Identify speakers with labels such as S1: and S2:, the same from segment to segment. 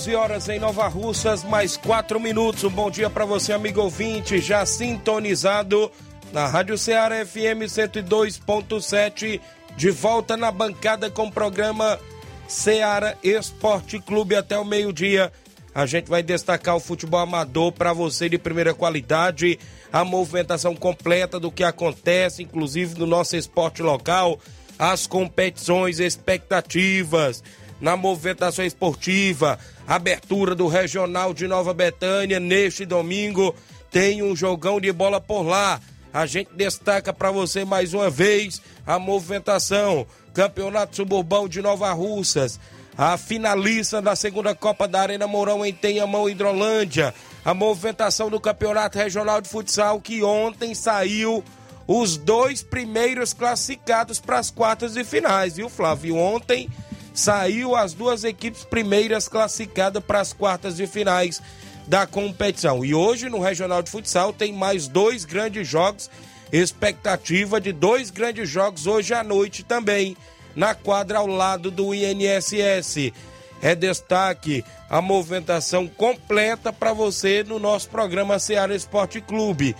S1: 11 horas em Nova Russas, mais 4 minutos. Um bom dia para você, amigo ouvinte, já sintonizado na Rádio Ceará FM 102.7, de volta na bancada com o programa Ceará Esporte Clube até o meio-dia. A gente vai destacar o futebol amador para você de primeira qualidade, a movimentação completa do que acontece, inclusive no nosso esporte local, as competições, expectativas na movimentação esportiva. Abertura do Regional de Nova Betânia neste domingo. Tem um jogão de bola por lá. A gente destaca para você mais uma vez a movimentação. Campeonato Suburbão de Nova Russas. A finalista da segunda Copa da Arena Mourão em Tenhamão, Hidrolândia. A movimentação do Campeonato Regional de Futsal que ontem saiu os dois primeiros classificados para as quartas de finais, viu, Flávio? Ontem saiu as duas equipes primeiras classificadas para as quartas de finais da competição. E hoje no Regional de Futsal tem mais dois grandes jogos, expectativa de dois grandes jogos hoje à noite também, na quadra ao lado do INSS. É destaque a movimentação completa para você no nosso programa Ceará Esporte Clube.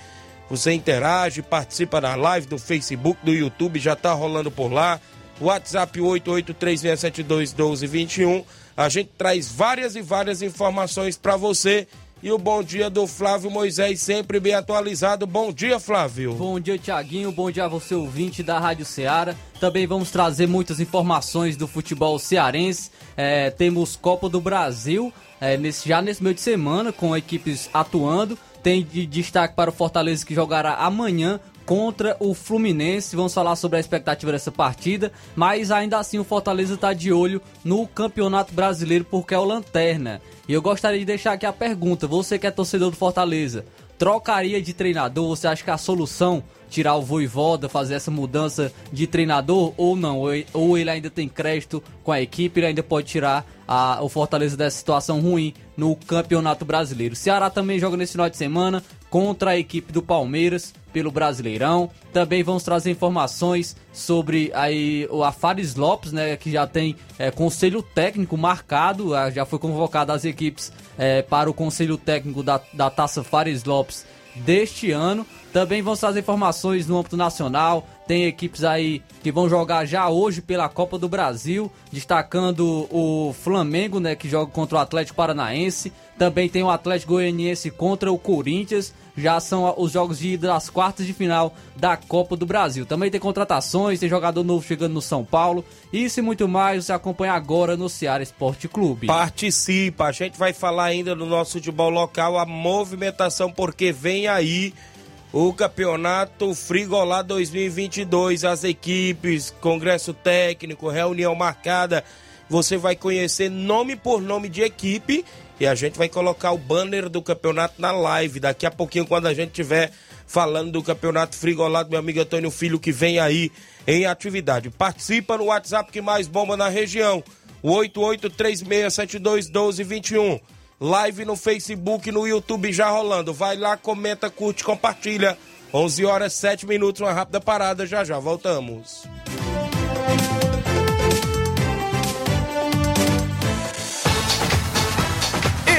S1: Você interage, participa da live do Facebook, do YouTube, já está rolando por lá. WhatsApp 8836721221. A gente traz várias e várias informações para você. E o bom dia do Flávio Moisés, sempre bem atualizado. Bom dia, Flávio.
S2: Bom dia, Tiaguinho. Bom dia a você, ouvinte da Rádio Ceará. Também vamos trazer muitas informações do futebol cearense. É, temos Copa do Brasil é, nesse, já nesse meio de semana, com equipes atuando. Tem de destaque para o Fortaleza que jogará amanhã contra o Fluminense. Vamos falar sobre a expectativa dessa partida, mas ainda assim o Fortaleza está de olho no Campeonato Brasileiro porque é o lanterna. E eu gostaria de deixar aqui a pergunta: você que é torcedor do Fortaleza, trocaria de treinador? Você acha que a solução tirar o Voivoda, fazer essa mudança de treinador ou não? Ou ele ainda tem crédito com a equipe, ele ainda pode tirar a, o Fortaleza dessa situação ruim no Campeonato Brasileiro. O Ceará também joga nesse final de semana contra a equipe do Palmeiras pelo Brasileirão. Também vamos trazer informações sobre aí o Afares Lopes, né, que já tem é, conselho técnico marcado, ah, já foi convocado as equipes é, para o conselho técnico da, da Taça Fares Lopes deste ano. Também vamos trazer informações no âmbito nacional. Tem equipes aí que vão jogar já hoje pela Copa do Brasil, destacando o Flamengo, né, que joga contra o Atlético Paranaense. Também tem o Atlético Goianiense contra o Corinthians já são os jogos de das quartas de final da Copa do Brasil. Também tem contratações, tem jogador novo chegando no São Paulo. Isso e muito mais você acompanha agora no Ceará Esporte Clube.
S1: Participa, a gente vai falar ainda no nosso futebol local a movimentação, porque vem aí o campeonato Frigolá 2022, as equipes, congresso técnico, reunião marcada. Você vai conhecer nome por nome de equipe e a gente vai colocar o banner do campeonato na live daqui a pouquinho, quando a gente tiver falando do campeonato frigolado, meu amigo Antônio Filho, que vem aí em atividade. Participa no WhatsApp que mais bomba na região, o 8836721221. Live no Facebook no YouTube já rolando. Vai lá, comenta, curte, compartilha. 11 horas 7 minutos, uma rápida parada, já já voltamos.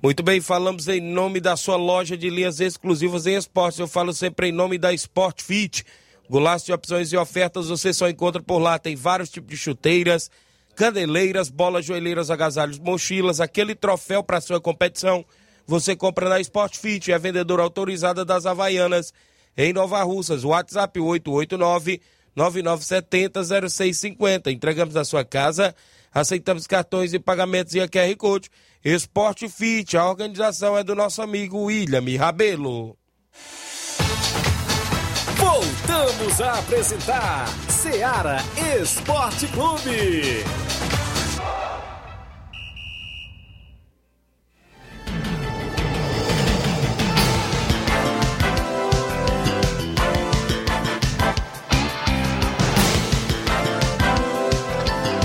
S1: Muito bem, falamos em nome da sua loja de linhas exclusivas em esportes. Eu falo sempre em nome da Sport Fit. Golaço de opções e ofertas você só encontra por lá. Tem vários tipos de chuteiras, caneleiras, bolas, joelheiras, agasalhos, mochilas, aquele troféu para sua competição. Você compra na Sport Fit, é a vendedora autorizada das Havaianas em Nova Russas. WhatsApp 889 9970 0650. Entregamos na sua casa, aceitamos cartões e pagamentos e a QR Code. Esporte Fit, a organização é do nosso amigo William Rabelo.
S3: Voltamos a apresentar Seara Esporte Clube.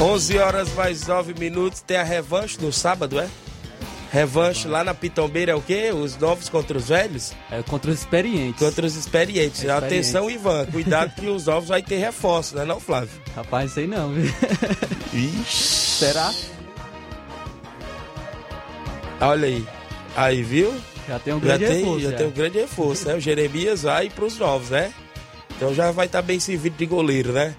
S1: 11 horas mais 9 minutos, tem a revanche no sábado, é? Revanche lá na Pitombeira é o quê? Os novos contra os velhos?
S2: É contra os experientes.
S1: Contra os experientes.
S2: Experiente.
S1: Atenção, Ivan. Cuidado que os novos vai ter reforço, né não, Flávio?
S2: Rapaz, sei não, viu?
S1: Ixi.
S2: Será?
S1: Olha aí. Aí, viu?
S2: Já tem um
S1: Já
S2: grande
S1: tem,
S2: reforço.
S1: já tem um grande reforço, né? O Jeremias vai pros novos, né? Então já vai estar bem servido de goleiro, né?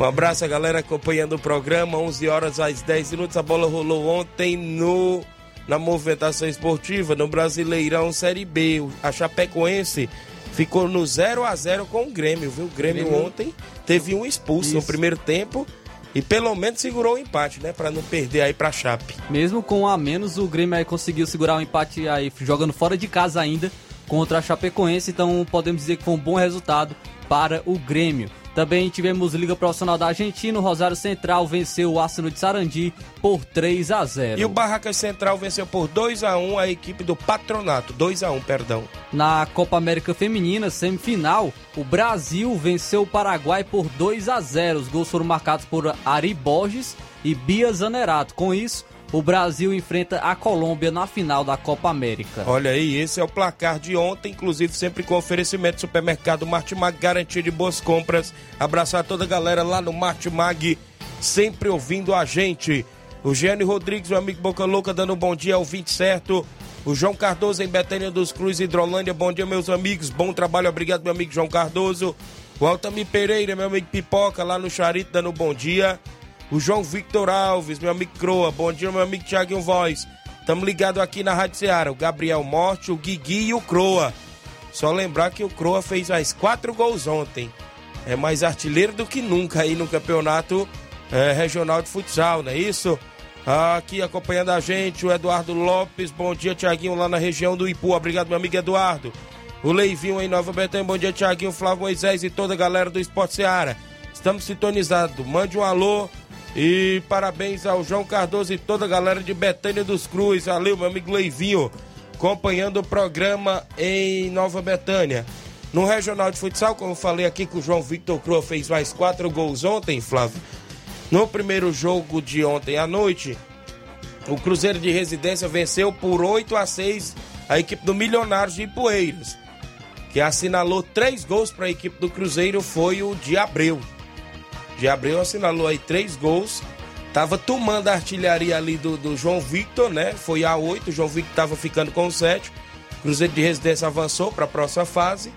S1: Um abraço a galera acompanhando o programa. 11 horas às 10 minutos. A bola rolou ontem no na movimentação esportiva no Brasileirão Série B. A Chapecoense ficou no 0 a 0 com o Grêmio, viu? O Grêmio,
S2: Grêmio.
S1: ontem teve um expulso no
S2: Isso.
S1: primeiro tempo e pelo menos segurou o empate, né? Pra não perder aí pra Chape.
S2: Mesmo com a menos, o Grêmio aí conseguiu segurar o empate aí, jogando fora de casa ainda contra a Chapecoense. Então podemos dizer que foi um bom resultado para o Grêmio. Também tivemos Liga Profissional da Argentina. O Rosário Central venceu o Arsenal de Sarandi por 3 a 0
S1: E o Barracas Central venceu por 2 a 1 a equipe do Patronato. 2 a 1 perdão.
S2: Na Copa América Feminina, semifinal, o Brasil venceu o Paraguai por 2 a 0. Os gols foram marcados por Ari Borges e Bia Zanerato. Com isso, o Brasil enfrenta a Colômbia na final da Copa América.
S1: Olha aí, esse é o placar de ontem, inclusive sempre com oferecimento do supermercado Martimag, garantia de boas compras. Abraçar toda a galera lá no Martimag, sempre ouvindo a gente. O Gênio Rodrigues, meu amigo Boca Louca, dando um bom dia ao 20 certo. O João Cardoso em Betânia dos Cruz, Hidrolândia. Bom dia, meus amigos. Bom trabalho, obrigado, meu amigo João Cardoso. O Altamir Pereira, meu amigo Pipoca, lá no Charito, dando um bom dia. O João Victor Alves, meu amigo Croa. Bom dia, meu amigo Tiaguinho Voz. Estamos ligados aqui na Rádio Ceará. O Gabriel Morte, o Guigui e o Croa. Só lembrar que o Croa fez mais quatro gols ontem. É mais artilheiro do que nunca aí no campeonato eh, regional de futsal, não é isso? Aqui acompanhando a gente, o Eduardo Lopes. Bom dia, Tiaguinho, lá na região do Ipu. Obrigado, meu amigo Eduardo. O Leivinho em Nova Betânia. Bom dia, Tiaguinho, Flávio Moisés e toda a galera do Esporte Seara. Estamos sintonizados. Mande um alô e parabéns ao João Cardoso e toda a galera de Betânia dos Cruz. Valeu, meu amigo Leivinho, acompanhando o programa em Nova Betânia. No Regional de Futsal, como eu falei aqui que o João Victor Cruz fez mais quatro gols ontem, Flávio. No primeiro jogo de ontem à noite, o Cruzeiro de Residência venceu por 8 a 6 a equipe do Milionários de Ipueiras. Que assinalou três gols para a equipe do Cruzeiro foi o de Abreu. De Abreu assinalou aí três gols. Tava tomando a artilharia ali do, do João Victor, né? Foi a 8, o João Victor tava ficando com 7. Cruzeiro de Residência avançou para a próxima fase.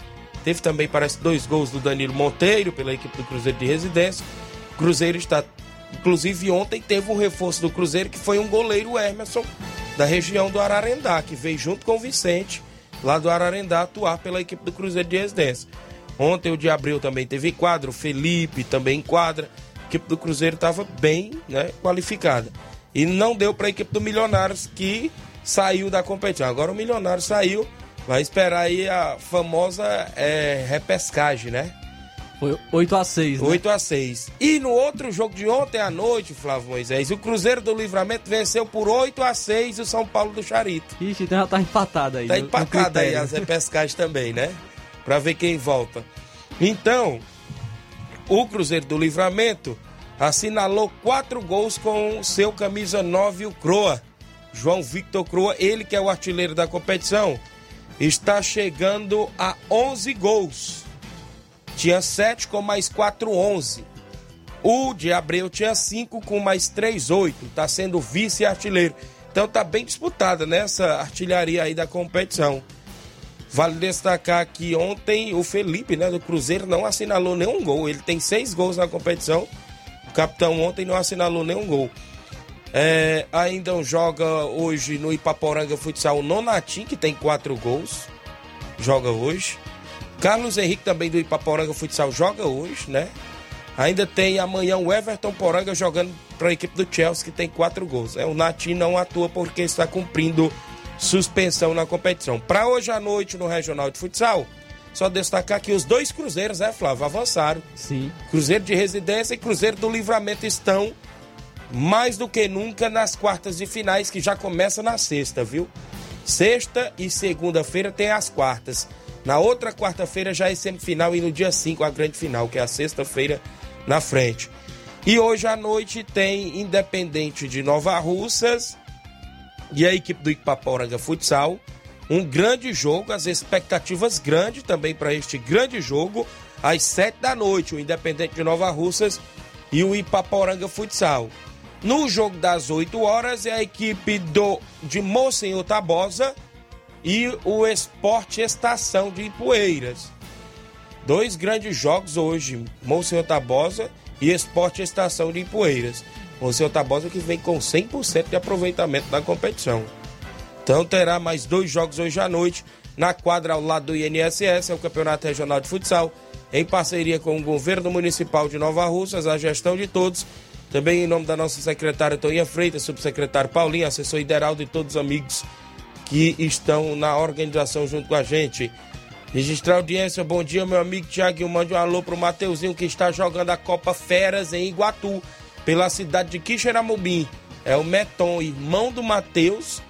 S1: Teve também, parece, dois gols do Danilo Monteiro pela equipe do Cruzeiro de Residência. Cruzeiro está. Inclusive, ontem teve um reforço do Cruzeiro que foi um goleiro Emerson, da região do Ararendá, que veio junto com o Vicente, lá do Ararendá, atuar pela equipe do Cruzeiro de Residência. Ontem o de Abril também teve quadro, o Felipe também quadra. A equipe do Cruzeiro estava bem né, qualificada. E não deu para a equipe do Milionários que saiu da competição. Agora o Milionário saiu, vai esperar aí a famosa é, repescagem, né?
S2: Foi 8 a 6 né?
S1: 8 a 6 E no outro jogo de ontem à noite, Flávio Moisés, o Cruzeiro do Livramento venceu por 8 a 6 o São Paulo do Charito.
S2: Ixi, então já tá empatado aí.
S1: Tá empatado aí as repescagens também, né? Pra ver quem volta. Então, o Cruzeiro do Livramento assinalou quatro gols com seu camisa 9, o Croa. João Victor Croa, ele que é o artilheiro da competição, está chegando a 11 gols. Tinha 7 com mais 4, 11. O de Abreu tinha 5 com mais 3, 8. Está sendo vice-artilheiro. Então tá bem disputada nessa artilharia aí da competição. Vale destacar que ontem o Felipe, né, do Cruzeiro, não assinalou nenhum gol. Ele tem seis gols na competição. O capitão ontem não assinalou nenhum gol. É, ainda joga hoje no Ipaporanga Futsal o Nonatim, que tem quatro gols. Joga hoje. Carlos Henrique também do Ipaporanga Futsal joga hoje, né? Ainda tem amanhã o Everton Poranga jogando para a equipe do Chelsea, que tem quatro gols. É, o Natim não atua porque está cumprindo suspensão na competição. Para hoje à noite no Regional de Futsal, só destacar que os dois cruzeiros, é, Flávio, avançaram.
S2: Sim.
S1: Cruzeiro de Residência e Cruzeiro do Livramento estão mais do que nunca nas quartas de finais, que já começa na sexta, viu? Sexta e segunda-feira tem as quartas. Na outra quarta-feira já é semifinal e no dia 5 a grande final, que é a sexta-feira na frente. E hoje à noite tem Independente de Nova Russas e a equipe do Ipaporanga Futsal. Um grande jogo, as expectativas grandes também para este grande jogo, às sete da noite, o Independente de Nova Russas e o Ipaporanga Futsal. No jogo das 8 horas é a equipe do, de Monsenhor Tabosa e o Esporte Estação de Ipueiras. Dois grandes jogos hoje, Monsenhor Tabosa e Esporte Estação de Ipueiras. Monsenhor Tabosa que vem com 100% de aproveitamento da competição. Então terá mais dois jogos hoje à noite na quadra ao lado do INSS, é o Campeonato Regional de Futsal, em parceria com o Governo Municipal de Nova Russas, a gestão de todos. Também em nome da nossa secretária Toninha Freitas, subsecretário Paulinho, assessor Ideraldo e todos os amigos que estão na organização junto com a gente. Registrar audiência, bom dia, meu amigo Tiago. Mande um alô pro Mateuzinho que está jogando a Copa Feras em Iguatu, pela cidade de Quixeramobim. É o Meton, irmão do Mateus,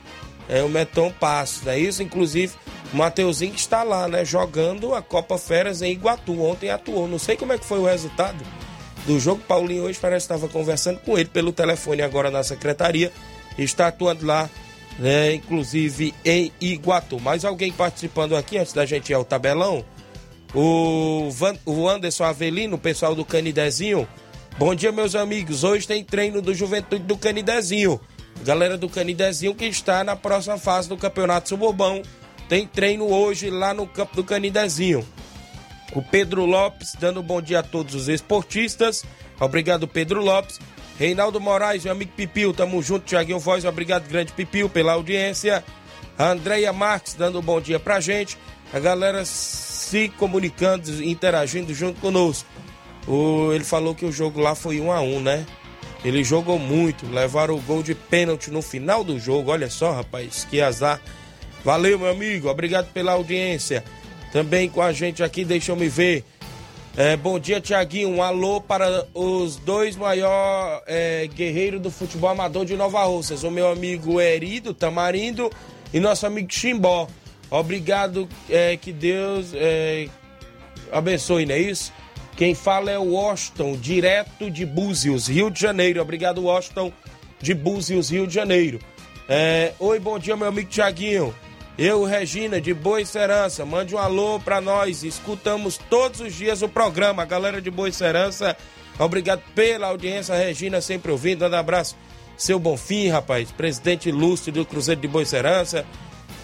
S1: é o Meton Passos, é isso? Inclusive, o Mateuzinho que está lá, né, jogando a Copa Feras em Iguatu. Ontem atuou, não sei como é que foi o resultado do jogo. Paulinho hoje parece estava conversando com ele pelo telefone agora na secretaria. Está atuando lá, né, inclusive em Iguatu. Mais alguém participando aqui antes da gente ir ao tabelão? O, Van, o Anderson Avelino, o pessoal do Canidezinho. Bom dia, meus amigos. Hoje tem treino do Juventude do Canidezinho. Galera do Canidezinho que está na próxima fase do Campeonato Suburbão. Tem treino hoje lá no campo do Canidezinho. O Pedro Lopes dando um bom dia a todos os esportistas. Obrigado, Pedro Lopes. Reinaldo Moraes, meu amigo Pipil, tamo junto, Tiaguinho Voz, obrigado, grande Pipil, pela audiência. A Andreia Marques dando um bom dia pra gente. A galera se comunicando, interagindo junto conosco. O, ele falou que o jogo lá foi um a um, né? Ele jogou muito, levaram o gol de pênalti no final do jogo. Olha só, rapaz, que azar. Valeu, meu amigo, obrigado pela audiência. Também com a gente aqui, deixa eu me ver. É, bom dia, Tiaguinho. Um alô para os dois maiores é, guerreiros do futebol amador de Nova Russas. O meu amigo Erido Tamarindo e nosso amigo Chimbó. Obrigado, é, que Deus é, abençoe, não é isso? Quem fala é o Washington, direto de Búzios, Rio de Janeiro. Obrigado, Washington, de Búzios, Rio de Janeiro. É, Oi, bom dia, meu amigo Tiaguinho. Eu, Regina, de Boa Serança, mande um alô pra nós. Escutamos todos os dias o programa. A galera de Boa Serança, obrigado pela audiência. Regina sempre ouvindo. Dando abraço. Seu Bonfim, rapaz, presidente ilustre do Cruzeiro de Boa Serança.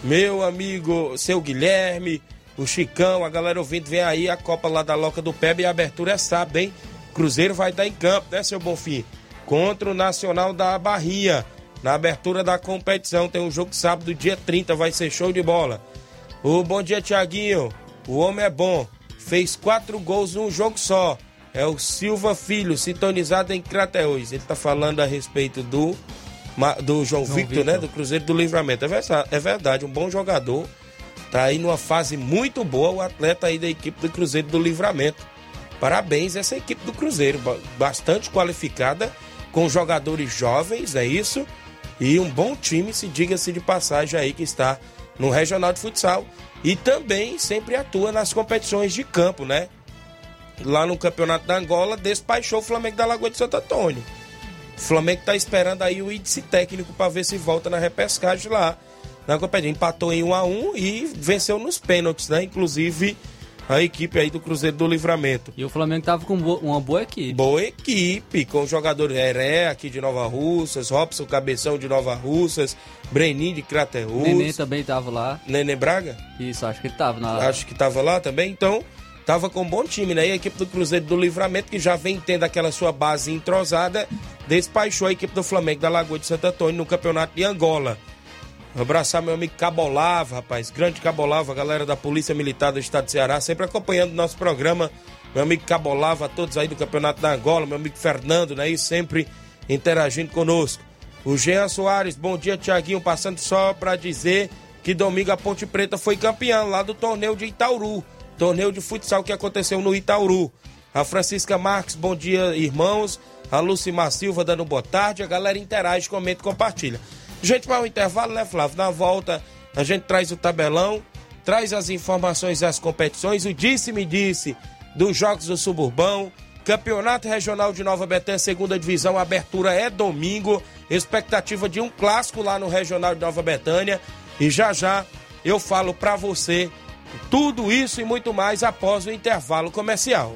S1: Meu amigo, seu Guilherme, o Chicão, a galera ouvindo. Vem aí a Copa lá da Loca do Pebe e a abertura é sábado, hein? Cruzeiro vai estar em campo, né, seu Bonfim? Contra o Nacional da Barrinha. Na abertura da competição tem um jogo sábado, dia 30, vai ser show de bola. O bom dia, Tiaguinho. O homem é bom. Fez quatro gols num jogo só. É o Silva Filho, sintonizado em Crateús. Ele tá falando a respeito do, do João, Victor, Victor, né? Do Cruzeiro do Livramento. É verdade, é verdade, um bom jogador. Tá aí numa fase muito boa o atleta aí da equipe do Cruzeiro do Livramento. Parabéns essa equipe do Cruzeiro, bastante qualificada, com jogadores jovens, é isso? E um bom time, se diga-se de passagem aí, que está no Regional de Futsal. E também sempre atua nas competições de campo, né? Lá no Campeonato da Angola, despachou o Flamengo da Lagoa de Santo Antônio. O Flamengo está esperando aí o índice técnico para ver se volta na repescagem lá. Na competição, empatou em 1 a 1 e venceu nos pênaltis, né? Inclusive a equipe aí do Cruzeiro do Livramento.
S2: E o Flamengo tava com uma boa equipe.
S1: Boa equipe, com jogadores Heré aqui de Nova Russas, Robson Cabeção de Nova Russas, Brenin de Crateus.
S2: Nenê também tava lá.
S1: Nenê Braga?
S2: Isso, acho que ele tava na
S1: Acho que tava lá também, então tava com um bom time, né? E a equipe do Cruzeiro do Livramento, que já vem tendo aquela sua base entrosada, despachou a equipe do Flamengo da Lagoa de Santo Antônio no Campeonato de Angola. Abraçar meu amigo Cabolava, rapaz. Grande Cabolava, galera da Polícia Militar do Estado de Ceará, sempre acompanhando o nosso programa. Meu amigo Cabolava, todos aí do Campeonato da Angola, meu amigo Fernando, né? E sempre interagindo conosco. O Jean Soares, bom dia, Tiaguinho. Passando só para dizer que domingo a Ponte Preta foi campeão lá do torneio de Itauru. Torneio de futsal que aconteceu no Itauru. A Francisca Marques, bom dia, irmãos. A Lucimar Silva dando boa tarde. A galera interage, comenta e compartilha. Gente, para o intervalo, né, Flávio? Na volta, a gente traz o tabelão, traz as informações das competições, o disse-me disse dos Jogos do Suburbão, Campeonato Regional de Nova Betânia, segunda divisão, abertura é domingo, expectativa de um clássico lá no Regional de Nova Betânia. E já já eu falo para você tudo isso e muito mais após o intervalo comercial.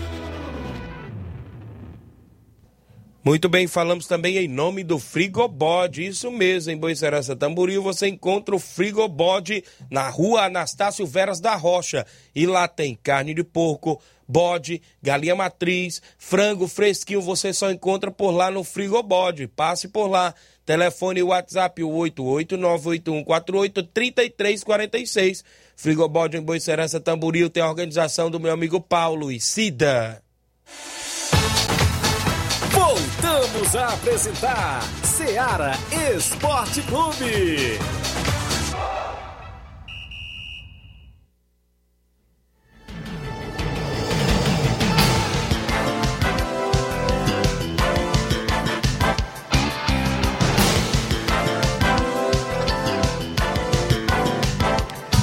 S1: Muito bem, falamos também em nome do Frigobode. Isso mesmo, em Boicerança Tamboril você encontra o Frigobode na rua Anastácio Veras da Rocha. E lá tem carne de porco, bode, galinha matriz, frango fresquinho. Você só encontra por lá no Frigobode. Passe por lá. Telefone WhatsApp 88981483346. Frigobode em Boicerança Tamboril tem a organização do meu amigo Paulo e Cida.
S3: Voltamos a apresentar Seara Esporte Clube.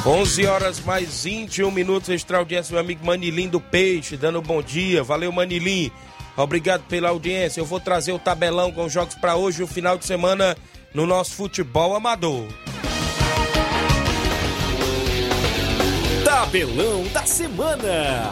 S1: 11 horas mais 21 minutos, extra audiência, meu amigo Manilim do Peixe, dando bom dia. Valeu, Manilim. Obrigado pela audiência. Eu vou trazer o tabelão com jogos para hoje, o final de semana, no nosso futebol amador.
S3: Tabelão da semana.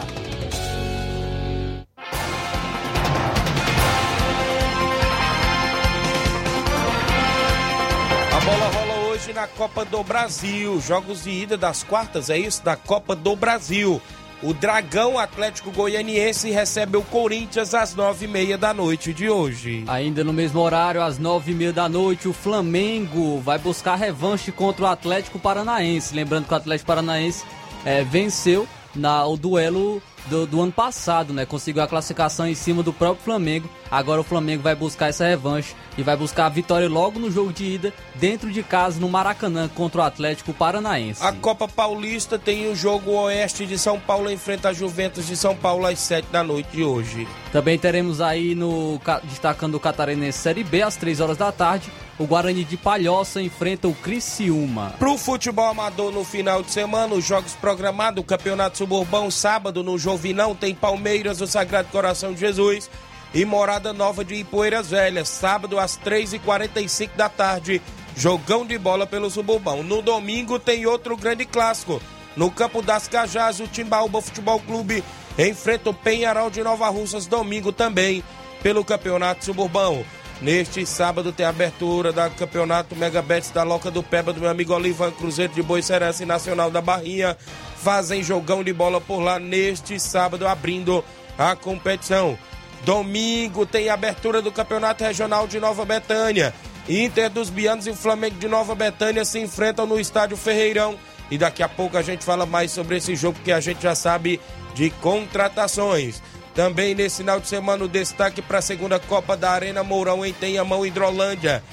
S1: A bola rola hoje na Copa do Brasil. Jogos de ida das quartas, é isso? Da Copa do Brasil. O Dragão Atlético Goianiense recebe o Corinthians às nove e meia da noite de hoje.
S2: Ainda no mesmo horário, às nove e meia da noite, o Flamengo vai buscar revanche contra o Atlético Paranaense. Lembrando que o Atlético Paranaense é, venceu na, o duelo do, do, ano passado, né? Conseguiu a classificação em cima do próprio Flamengo. Agora o Flamengo vai buscar essa revanche e vai buscar a vitória logo no jogo de ida, dentro de casa, no Maracanã, contra o Atlético Paranaense.
S1: A Copa Paulista tem o jogo Oeste de São Paulo enfrenta a Juventus de São Paulo às 7 da noite de hoje.
S2: Também teremos aí no destacando o Catarinense Série B às 3 horas da tarde. O Guarani de Palhoça enfrenta o Criciúma.
S1: Pro futebol amador no final de semana, os jogos programados, o Campeonato Suburbão, sábado no Jovinão, tem Palmeiras, o Sagrado Coração de Jesus e Morada Nova de Ipueiras Velhas, sábado às 3h45 da tarde. Jogão de bola pelo Suburbão. No domingo tem outro grande clássico. No campo das Cajás, o Timbaúba Futebol Clube enfrenta o Penharol de Nova Russas domingo também pelo Campeonato Suburbão. Neste sábado tem a abertura da Campeonato Megabets da Loca do Peba do meu amigo Olivan Cruzeiro de Boi Serense Nacional da Barrinha. Fazem jogão de bola por lá neste sábado, abrindo a competição. Domingo tem a abertura do Campeonato Regional de Nova Betânia. Inter dos Bianos e Flamengo de Nova Betânia se enfrentam no Estádio Ferreirão. E daqui a pouco a gente fala mais sobre esse jogo que a gente já sabe de contratações. Também nesse final de semana o destaque para a segunda Copa da Arena Mourão em Tenhamão, Hidrolândia.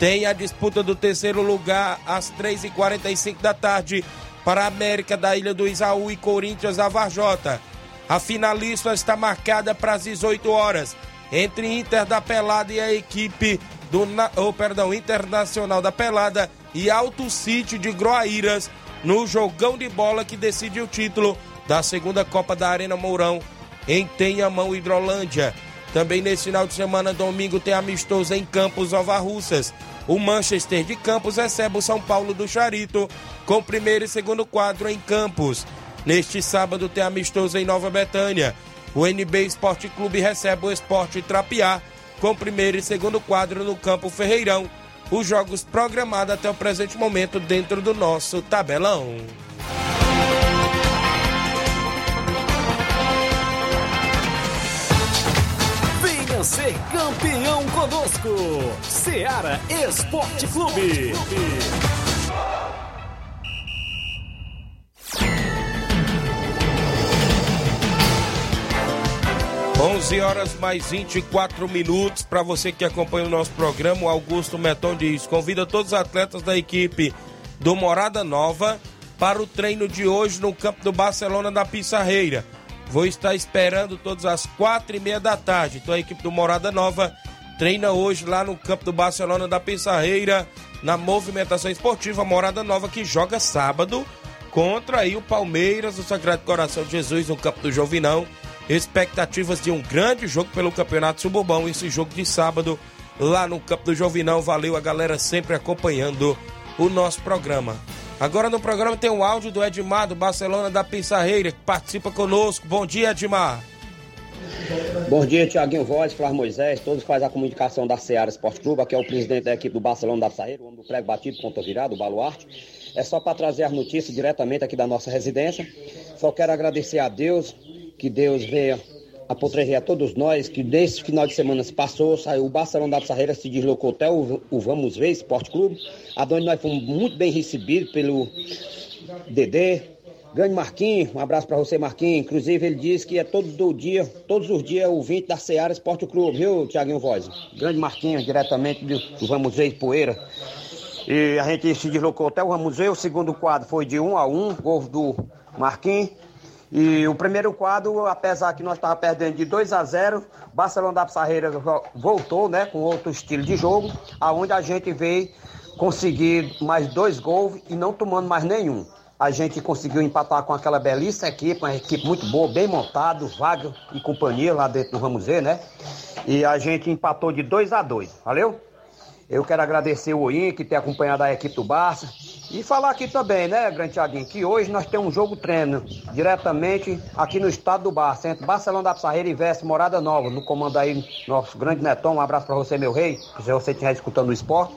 S1: Tem a disputa do terceiro lugar às 3h45 da tarde para a América da Ilha do Isaú e Corinthians da Varjota. A finalista está marcada para as 18 horas entre Inter da Pelada e a equipe do oh, perdão, Internacional da Pelada e Alto City de Groaíras no jogão de bola que decide o título da segunda Copa da Arena Mourão em Tenhamão, Hidrolândia. Também nesse final de semana, domingo, tem amistoso em Campos, Nova Russas. O Manchester de Campos recebe o São Paulo do Charito, com primeiro e segundo quadro em Campos. Neste sábado, tem amistoso em Nova Betânia. O NB Esporte Clube recebe o Esporte Trapiá, com primeiro e segundo quadro no Campo Ferreirão. Os jogos programados até o presente momento dentro do nosso tabelão.
S3: Ser campeão conosco. Seara Esporte Clube.
S1: 11 horas mais 24 minutos. Para você que acompanha o nosso programa, o Augusto Meton diz: convida todos os atletas da equipe do Morada Nova para o treino de hoje no campo do Barcelona da Pissarreira. Vou estar esperando todas as quatro e meia da tarde. Então a equipe do Morada Nova treina hoje lá no campo do Barcelona da Pissarreira, na movimentação esportiva Morada Nova, que joga sábado contra aí o Palmeiras, o Sagrado Coração de Jesus, no campo do Jovinão. Expectativas de um grande jogo pelo Campeonato Suburbão. Esse jogo de sábado lá no campo do Jovinão. Valeu a galera sempre acompanhando o nosso programa. Agora no programa tem um áudio do Edmar do Barcelona da Pissarreira, que participa conosco. Bom dia, Edmar.
S4: Bom dia, Tiaguinho Voz, Flávio Moisés, todos que fazem a comunicação da Seara Esporte Clube. Aqui é o presidente da equipe do Barcelona da Pissarreira, o homem do prego batido, ponta virada, o baluarte. É só para trazer as notícias diretamente aqui da nossa residência. Só quero agradecer a Deus, que Deus venha apotrejar todos nós, que nesse final de semana se passou, saiu o Barcelona da Pissarreira, se deslocou até o, o Vamos Ver Esporte Clube, aonde nós fomos muito bem recebidos pelo Dedê, grande Marquinhos, um abraço para você Marquinhos, inclusive ele disse que é todo do dia, todos os dias o 20 da Seara Esporte Clube, viu Tiaguinho Voz? Grande Marquinhos, diretamente do, Vamos Ver Poeira. E a gente se deslocou até o Vamos Ver, o segundo quadro foi de 1 um a 1 um, gol do Marquinhos. E o primeiro quadro, apesar que nós estávamos perdendo de 2 a 0, Barcelona da Pissarreira voltou, né, com outro estilo de jogo, aonde a gente veio conseguir mais dois gols e não tomando mais nenhum. A gente conseguiu empatar com aquela belíssima equipe, uma equipe muito boa, bem montado, vaga e companhia lá dentro do Vamos Ver, né? E a gente empatou de 2 a 2. Valeu? Eu quero agradecer o Oim, que tem acompanhado a equipe do Barça. E falar aqui também, né, Grande Thiaguinho, que hoje nós temos um jogo treino diretamente aqui no estado do Bar, entre Barcelona da Pissarreira e Veste Morada Nova, no comando aí nosso grande Neton, um abraço para você, meu rei, se você estiver escutando o esporte.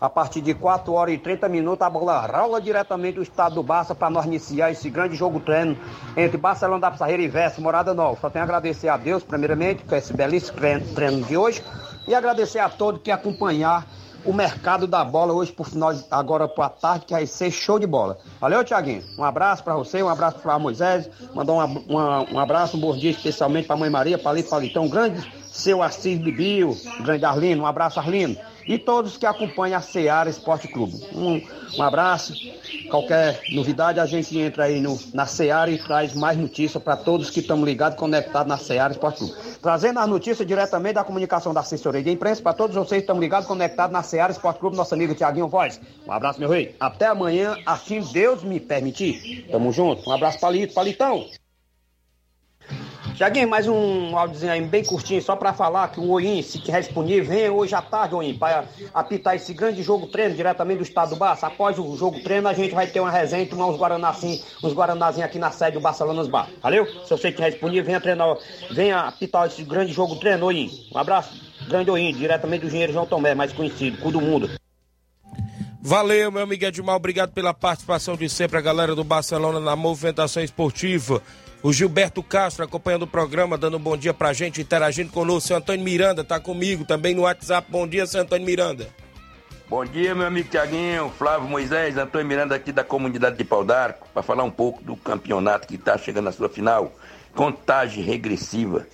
S4: A partir de 4 horas e 30 minutos, a bola rola diretamente do estado do Barça para nós iniciar esse grande jogo treino entre Barcelona da Pissarreira e Veste Morada Nova. Só tenho a agradecer a Deus, primeiramente, por esse belíssimo treino de hoje e agradecer a todos que acompanhar o mercado da bola hoje por final agora para tarde, que vai ser show de bola. Valeu, Tiaguinho. Um abraço para você, um abraço para Moisés, mandar uma, uma, um abraço, um bom dia especialmente para Mãe Maria, Palito Palitão, grande seu Assis Bibio, grande Arlino, um abraço, Arlino. E todos que acompanham a Seara Esporte Clube. Um, um abraço. Qualquer novidade, a gente entra aí no, na Seara e traz mais notícias para todos que estão ligados, conectados na Seara Esporte Clube. Trazendo as notícias diretamente da comunicação da assessoria de imprensa para todos vocês que estão ligados, conectados na Seara Esporte Clube, nosso amigo Tiaguinho Voz. Um abraço, meu rei. Até amanhã, assim Deus me permitir. Tamo junto. Um abraço, Palito. Palitão. Tiaguinho, mais um áudiozinho aí bem curtinho, só para falar que o Oim, se tiver disponível, vem hoje à tarde, Oim, para apitar esse grande jogo treino diretamente do estado do Barça. Após o jogo treino, a gente vai ter uma resenha e tomar uns guaranazinhos uns guaranazinhos aqui na sede do Barcelona Bar. Valeu? Se você estiver disponível, venha treinar, venha apitar esse grande jogo treino, Oim. Um abraço, grande Oim, diretamente do engenheiro João Tomé, mais conhecido, cu do mundo.
S1: Valeu, meu amigo Edmar, obrigado pela participação de sempre, a galera do Barcelona na movimentação esportiva. O Gilberto Castro acompanhando o programa, dando um bom dia pra gente, interagindo conosco. Seu Antônio Miranda tá comigo também no WhatsApp. Bom dia, seu Antônio Miranda.
S5: Bom dia, meu amigo Tiaguinho, Flávio Moisés, Antônio Miranda aqui da comunidade de Pau d'Arco, para falar um pouco do campeonato que está chegando na sua final. Contagem regressiva.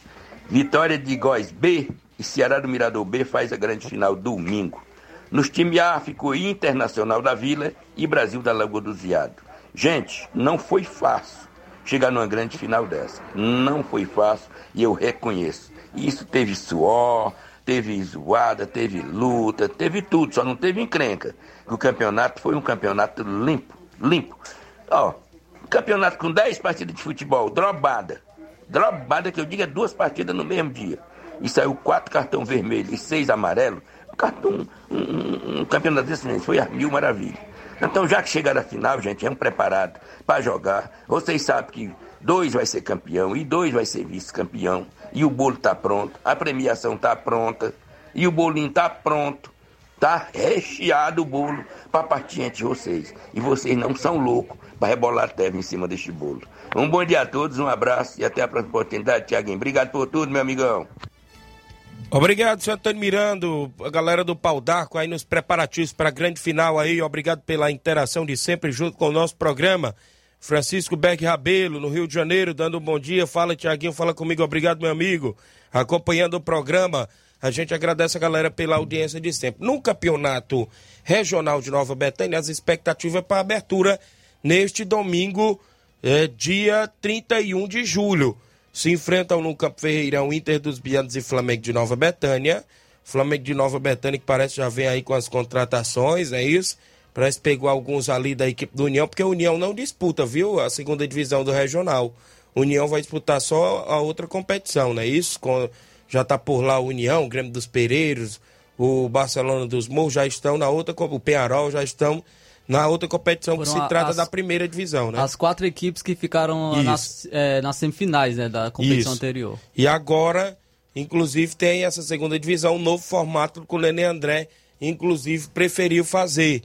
S5: Vitória de Góis B e Ceará do Mirador B faz a grande final domingo. Nos times A ficou Internacional da Vila e Brasil da Lagoa do Ziado. Gente, não foi fácil chegar numa grande final dessa. Não foi fácil e eu reconheço. Isso teve suor, teve zoada, teve luta, teve tudo, só não teve encrenca. O campeonato foi um campeonato limpo, limpo. Ó, campeonato com 10 partidas de futebol, drobada. Drobada que eu digo é duas partidas no mesmo dia. E saiu quatro cartão vermelho e seis amarelo. Cartão, um, um, um campeonato desse mesmo, foi a mil maravilha. Então, já que chegaram à final, gente, é um preparado para jogar. Vocês sabem que dois vai ser campeão e dois vai ser vice-campeão. E o bolo está pronto, a premiação está pronta e o bolinho está pronto. Tá recheado o bolo para partir entre vocês. E vocês não são loucos para rebolar terra em cima deste bolo. Um bom dia a todos, um abraço e até a próxima oportunidade, Tiaguinho. Obrigado por tudo, meu amigão.
S1: Obrigado, senhor Antônio Mirando, a galera do Pau d'Arco aí nos preparativos para a grande final aí. Obrigado pela interação de sempre junto com o nosso programa. Francisco Beck Rabelo, no Rio de Janeiro, dando um bom dia. Fala, Tiaguinho, fala comigo. Obrigado, meu amigo. Acompanhando o programa. A gente agradece a galera pela audiência de sempre. No campeonato regional de Nova Betânia, as expectativas para abertura neste domingo, é, dia 31 de julho se enfrentam no Campo Ferreirão Inter dos Bianos e Flamengo de Nova Betânia. Flamengo de Nova Betânia que parece já vem aí com as contratações, é isso? Parece pegou alguns ali da equipe do União, porque a União não disputa, viu? A segunda divisão do Regional. União vai disputar só a outra competição, não é isso? Já tá por lá a União, o Grêmio dos Pereiros, o Barcelona dos Morros já estão na outra, o Penharol já estão na outra competição Foram que se trata as, da primeira divisão, né?
S2: As quatro equipes que ficaram nas, é, nas, semifinais né, da competição Isso. anterior.
S1: E agora, inclusive, tem essa segunda divisão, um novo formato que o Nenê André, inclusive, preferiu fazer.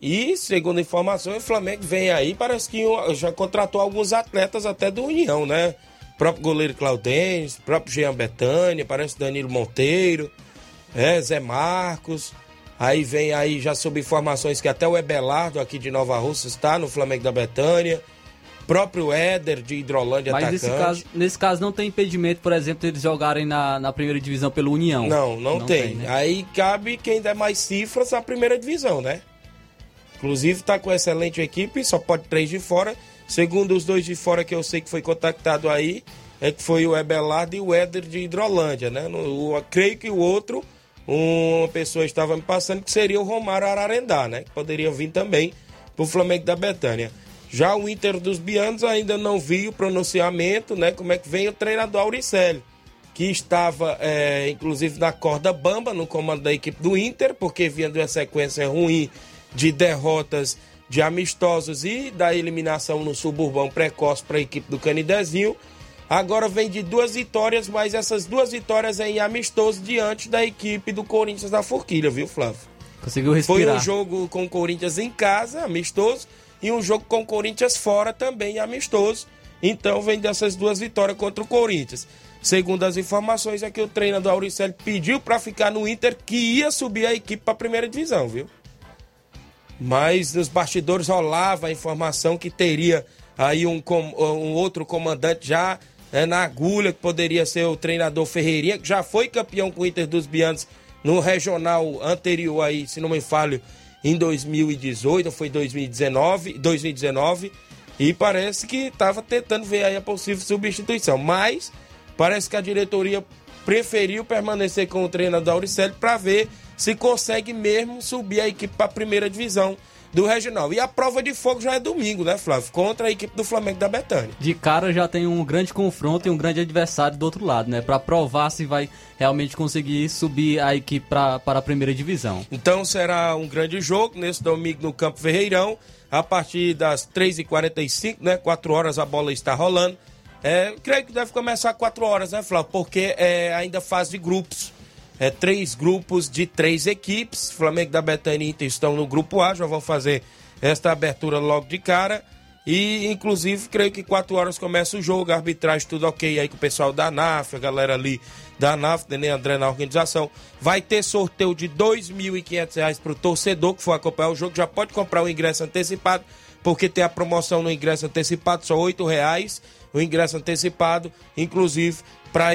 S1: E, segundo informação, o Flamengo vem aí, parece que já contratou alguns atletas até do União, né? O próprio goleiro Claudêncio, próprio Jean Betânia, parece Danilo Monteiro, é, Zé Marcos. Aí vem aí já sob informações que até o Ebelardo aqui de Nova Rússia está no Flamengo da Betânia. Próprio Éder de Hidrolândia
S2: Mas atacante. Nesse caso, nesse caso não tem impedimento, por exemplo, de eles jogarem na, na primeira divisão pelo União.
S1: Não, não, não tem. tem né? Aí cabe quem der mais cifras à primeira divisão, né? Inclusive está com excelente equipe, só pode três de fora. Segundo os dois de fora que eu sei que foi contactado aí, é que foi o Ebelardo e o Éder de Hidrolândia, né? No, eu creio que o outro uma pessoa estava me passando que seria o Romário Ararendá, né? Que poderia vir também para o Flamengo da Betânia. Já o Inter dos Bianos ainda não vi o pronunciamento, né? Como é que vem o treinador Auricelli, que estava, é, inclusive, na corda bamba no comando da equipe do Inter, porque vinha de uma sequência ruim de derrotas de amistosos e da eliminação no suburbão precoce para a equipe do Canidezinho. Agora vem de duas vitórias, mas essas duas vitórias em amistoso diante da equipe do Corinthians da Forquilha, viu, Flávio?
S2: Conseguiu respirar.
S1: Foi um jogo com o Corinthians em casa, amistoso, e um jogo com o Corinthians fora também amistoso. Então vem dessas duas vitórias contra o Corinthians. Segundo as informações, é que o treinador Auricelli pediu para ficar no Inter, que ia subir a equipe para a primeira divisão, viu? Mas nos bastidores rolava a informação que teria aí um, um outro comandante já é, na agulha, que poderia ser o treinador Ferreirinha, que já foi campeão com o Inter dos Bianos no regional anterior aí, se não me falho, em 2018, ou foi 2019, 2019, e parece que estava tentando ver aí a possível substituição, mas parece que a diretoria preferiu permanecer com o treinador Auricelli para ver se consegue mesmo subir a equipe para a primeira divisão do Regional. E a prova de fogo já é domingo, né, Flávio? Contra a equipe do Flamengo da Betânia.
S2: De cara já tem um grande confronto e um grande adversário do outro lado, né? Para provar se vai realmente conseguir subir a equipe pra, para a primeira divisão.
S1: Então será um grande jogo nesse domingo no Campo Ferreirão, a partir das 3h45, né? 4 horas a bola está rolando. É, creio que deve começar 4 horas, né, Flávio? Porque é ainda fase de grupos. É, três grupos de três equipes. Flamengo da Betânia e Inter estão no grupo A, já vão fazer esta abertura logo de cara. E, inclusive, creio que 4 horas começa o jogo, arbitragem tudo ok aí com o pessoal da NAF, a galera ali da NAF, Nenê André na organização. Vai ter sorteio de R$ 2.500 para o torcedor que for acompanhar o jogo. Já pode comprar o ingresso antecipado, porque tem a promoção no ingresso antecipado, só R$ reais o ingresso antecipado, inclusive para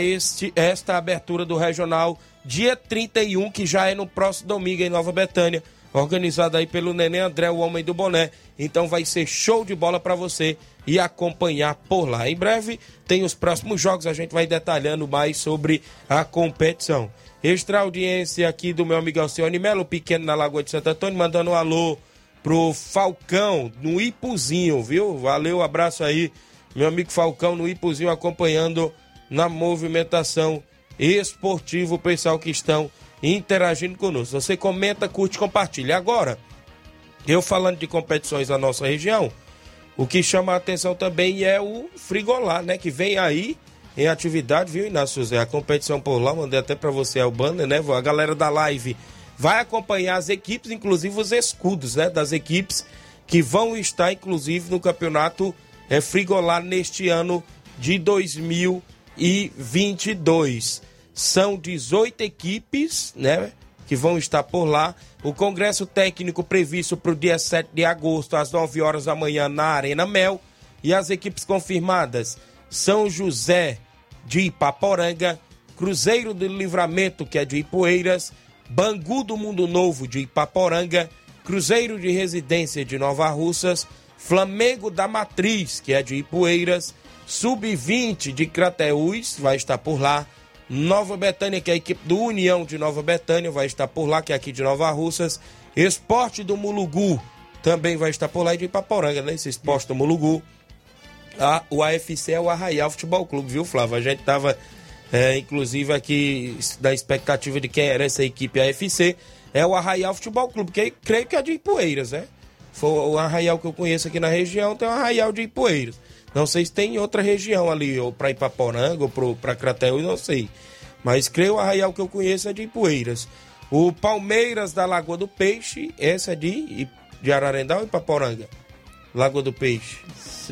S1: esta abertura do regional dia 31, que já é no próximo domingo em Nova Betânia, organizado aí pelo Nenê André, o homem do boné. Então vai ser show de bola para você e acompanhar por lá. Em breve tem os próximos jogos, a gente vai detalhando mais sobre a competição. Extra audiência aqui do meu amigo Alcione Melo, pequeno na Lagoa de Santo Antônio, mandando um alô pro Falcão no Ipuzinho, viu? Valeu, abraço aí, meu amigo Falcão no Ipuzinho acompanhando na movimentação esportiva, o pessoal que estão interagindo conosco. Você comenta, curte, compartilha. Agora, eu falando de competições na nossa região, o que chama a atenção também é o Frigolá, né? Que vem aí em atividade, viu, Inácio José? A competição por lá, mandei até para você o banner, né? A galera da live vai acompanhar as equipes, inclusive os escudos, né? Das equipes que vão estar, inclusive, no campeonato é, Frigolá neste ano de 2022. São 18 equipes, né? Que vão estar por lá. O congresso técnico previsto para o dia 7 de agosto, às 9 horas da manhã, na Arena Mel. E as equipes confirmadas: São José de Ipaporanga, Cruzeiro do Livramento, que é de Ipueiras, Bangu do Mundo Novo de Ipaporanga, Cruzeiro de Residência de Nova Russas, Flamengo da Matriz, que é de Ipueiras, Sub-20 de Crateús, vai estar por lá. Nova Betânia, que é a equipe do União de Nova Betânia, vai estar por lá, que é aqui de Nova Russas. Esporte do Mulugu também vai estar por lá e de Ipaporanga, né? Esse esporte do Mulugu. O AFC é o Arraial Futebol Clube, viu, Flávio? A gente tava, é, inclusive, aqui da expectativa de quem era essa equipe AFC. É o Arraial Futebol Clube, que creio que é de Ipueiras, né? Foi o Arraial que eu conheço aqui na região, tem o Arraial de Ipueiras. Não sei se tem outra região ali, ou para Ipaporanga, ou para Crateús, não sei. Mas creio o arraial que eu conheço é de Ipueiras. O Palmeiras da Lagoa do Peixe, essa é de, de Ararendá ou Ipaporanga? Lagoa do Peixe.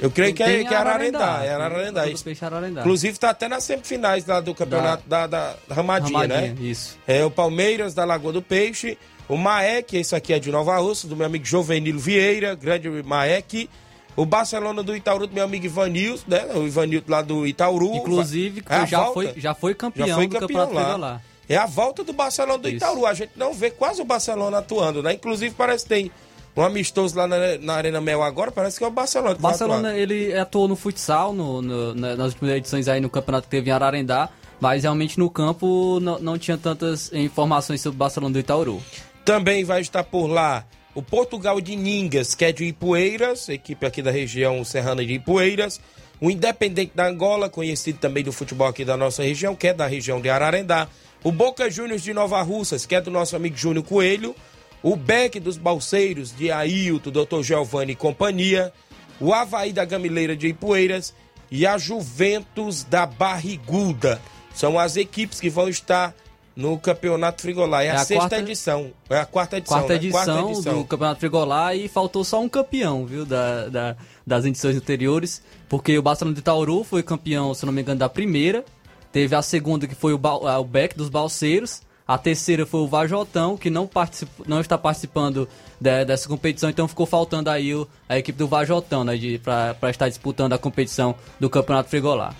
S1: Eu creio que é, que é Ararendá. É Ararendá.
S2: Lagoa do Peixe, Ararendá.
S1: Inclusive está até nas semifinais lá do campeonato da, da, da Ramadinha,
S2: Ramadinha,
S1: né?
S2: Isso.
S1: É o Palmeiras da Lagoa do Peixe. O Maek, esse aqui é de Nova Rússia, do meu amigo Jovenilo Vieira, grande Maek. O Barcelona do Itaúru, meu amigo Ivanildo, né? O Ivanildo lá do Itaúru.
S2: Inclusive,
S1: É
S2: já,
S1: volta.
S2: foi, já foi campeão
S1: Já foi
S2: do
S1: campeão lá.
S2: lá.
S1: É a volta do Barcelona do
S2: Isso.
S1: Itaúru. A gente não vê quase o Barcelona atuando, né? Inclusive, parece que tem um amistoso lá na, na Arena Mel agora, parece que é o Barcelona que
S2: O Barcelona,
S1: atuar.
S2: ele atuou no futsal, no, no- na- nas últimas edições aí no campeonato que teve em Ararendá, mas realmente no campo não, não tinha tantas informações sobre o Barcelona do Itaúru.
S1: Também vai estar por lá o Portugal de Ningas, que é de Ipueiras, equipe aqui da região serrana de Ipueiras. O Independente da Angola, conhecido também do futebol aqui da nossa região, que é da região de Ararendá. O Boca Juniors de Nova Russas, que é do nosso amigo Júnior Coelho. O Beck dos Balseiros, de Ailton, Dr. Giovanni e companhia. O Havaí da Gamileira de Ipueiras. E a Juventus da Barriguda. São as equipes que vão estar no Campeonato Frigolá. É,
S2: É
S1: a,
S2: a
S1: sexta
S2: quarta-
S1: edição. É a quarta edição.
S2: Quarta
S1: né?
S2: edição, do Campeonato Frigolá e faltou só um campeão, viu, da, da- das edições anteriores, porque o Barcelona do Itaúru foi campeão, se não me engano, da primeira, teve a segunda que foi o, ah, o Beck dos Balseiros, a terceira foi o Vajotão, que não, particip, não está participando de- dessa competição, então ficou faltando aí o- a equipe do Vajotão, né, para estar disputando a competição do Campeonato Frigolá.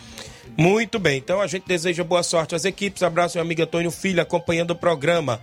S1: Muito bem, então a gente deseja boa sorte às equipes. Abraço, meu amigo Antônio Filho, acompanhando o programa.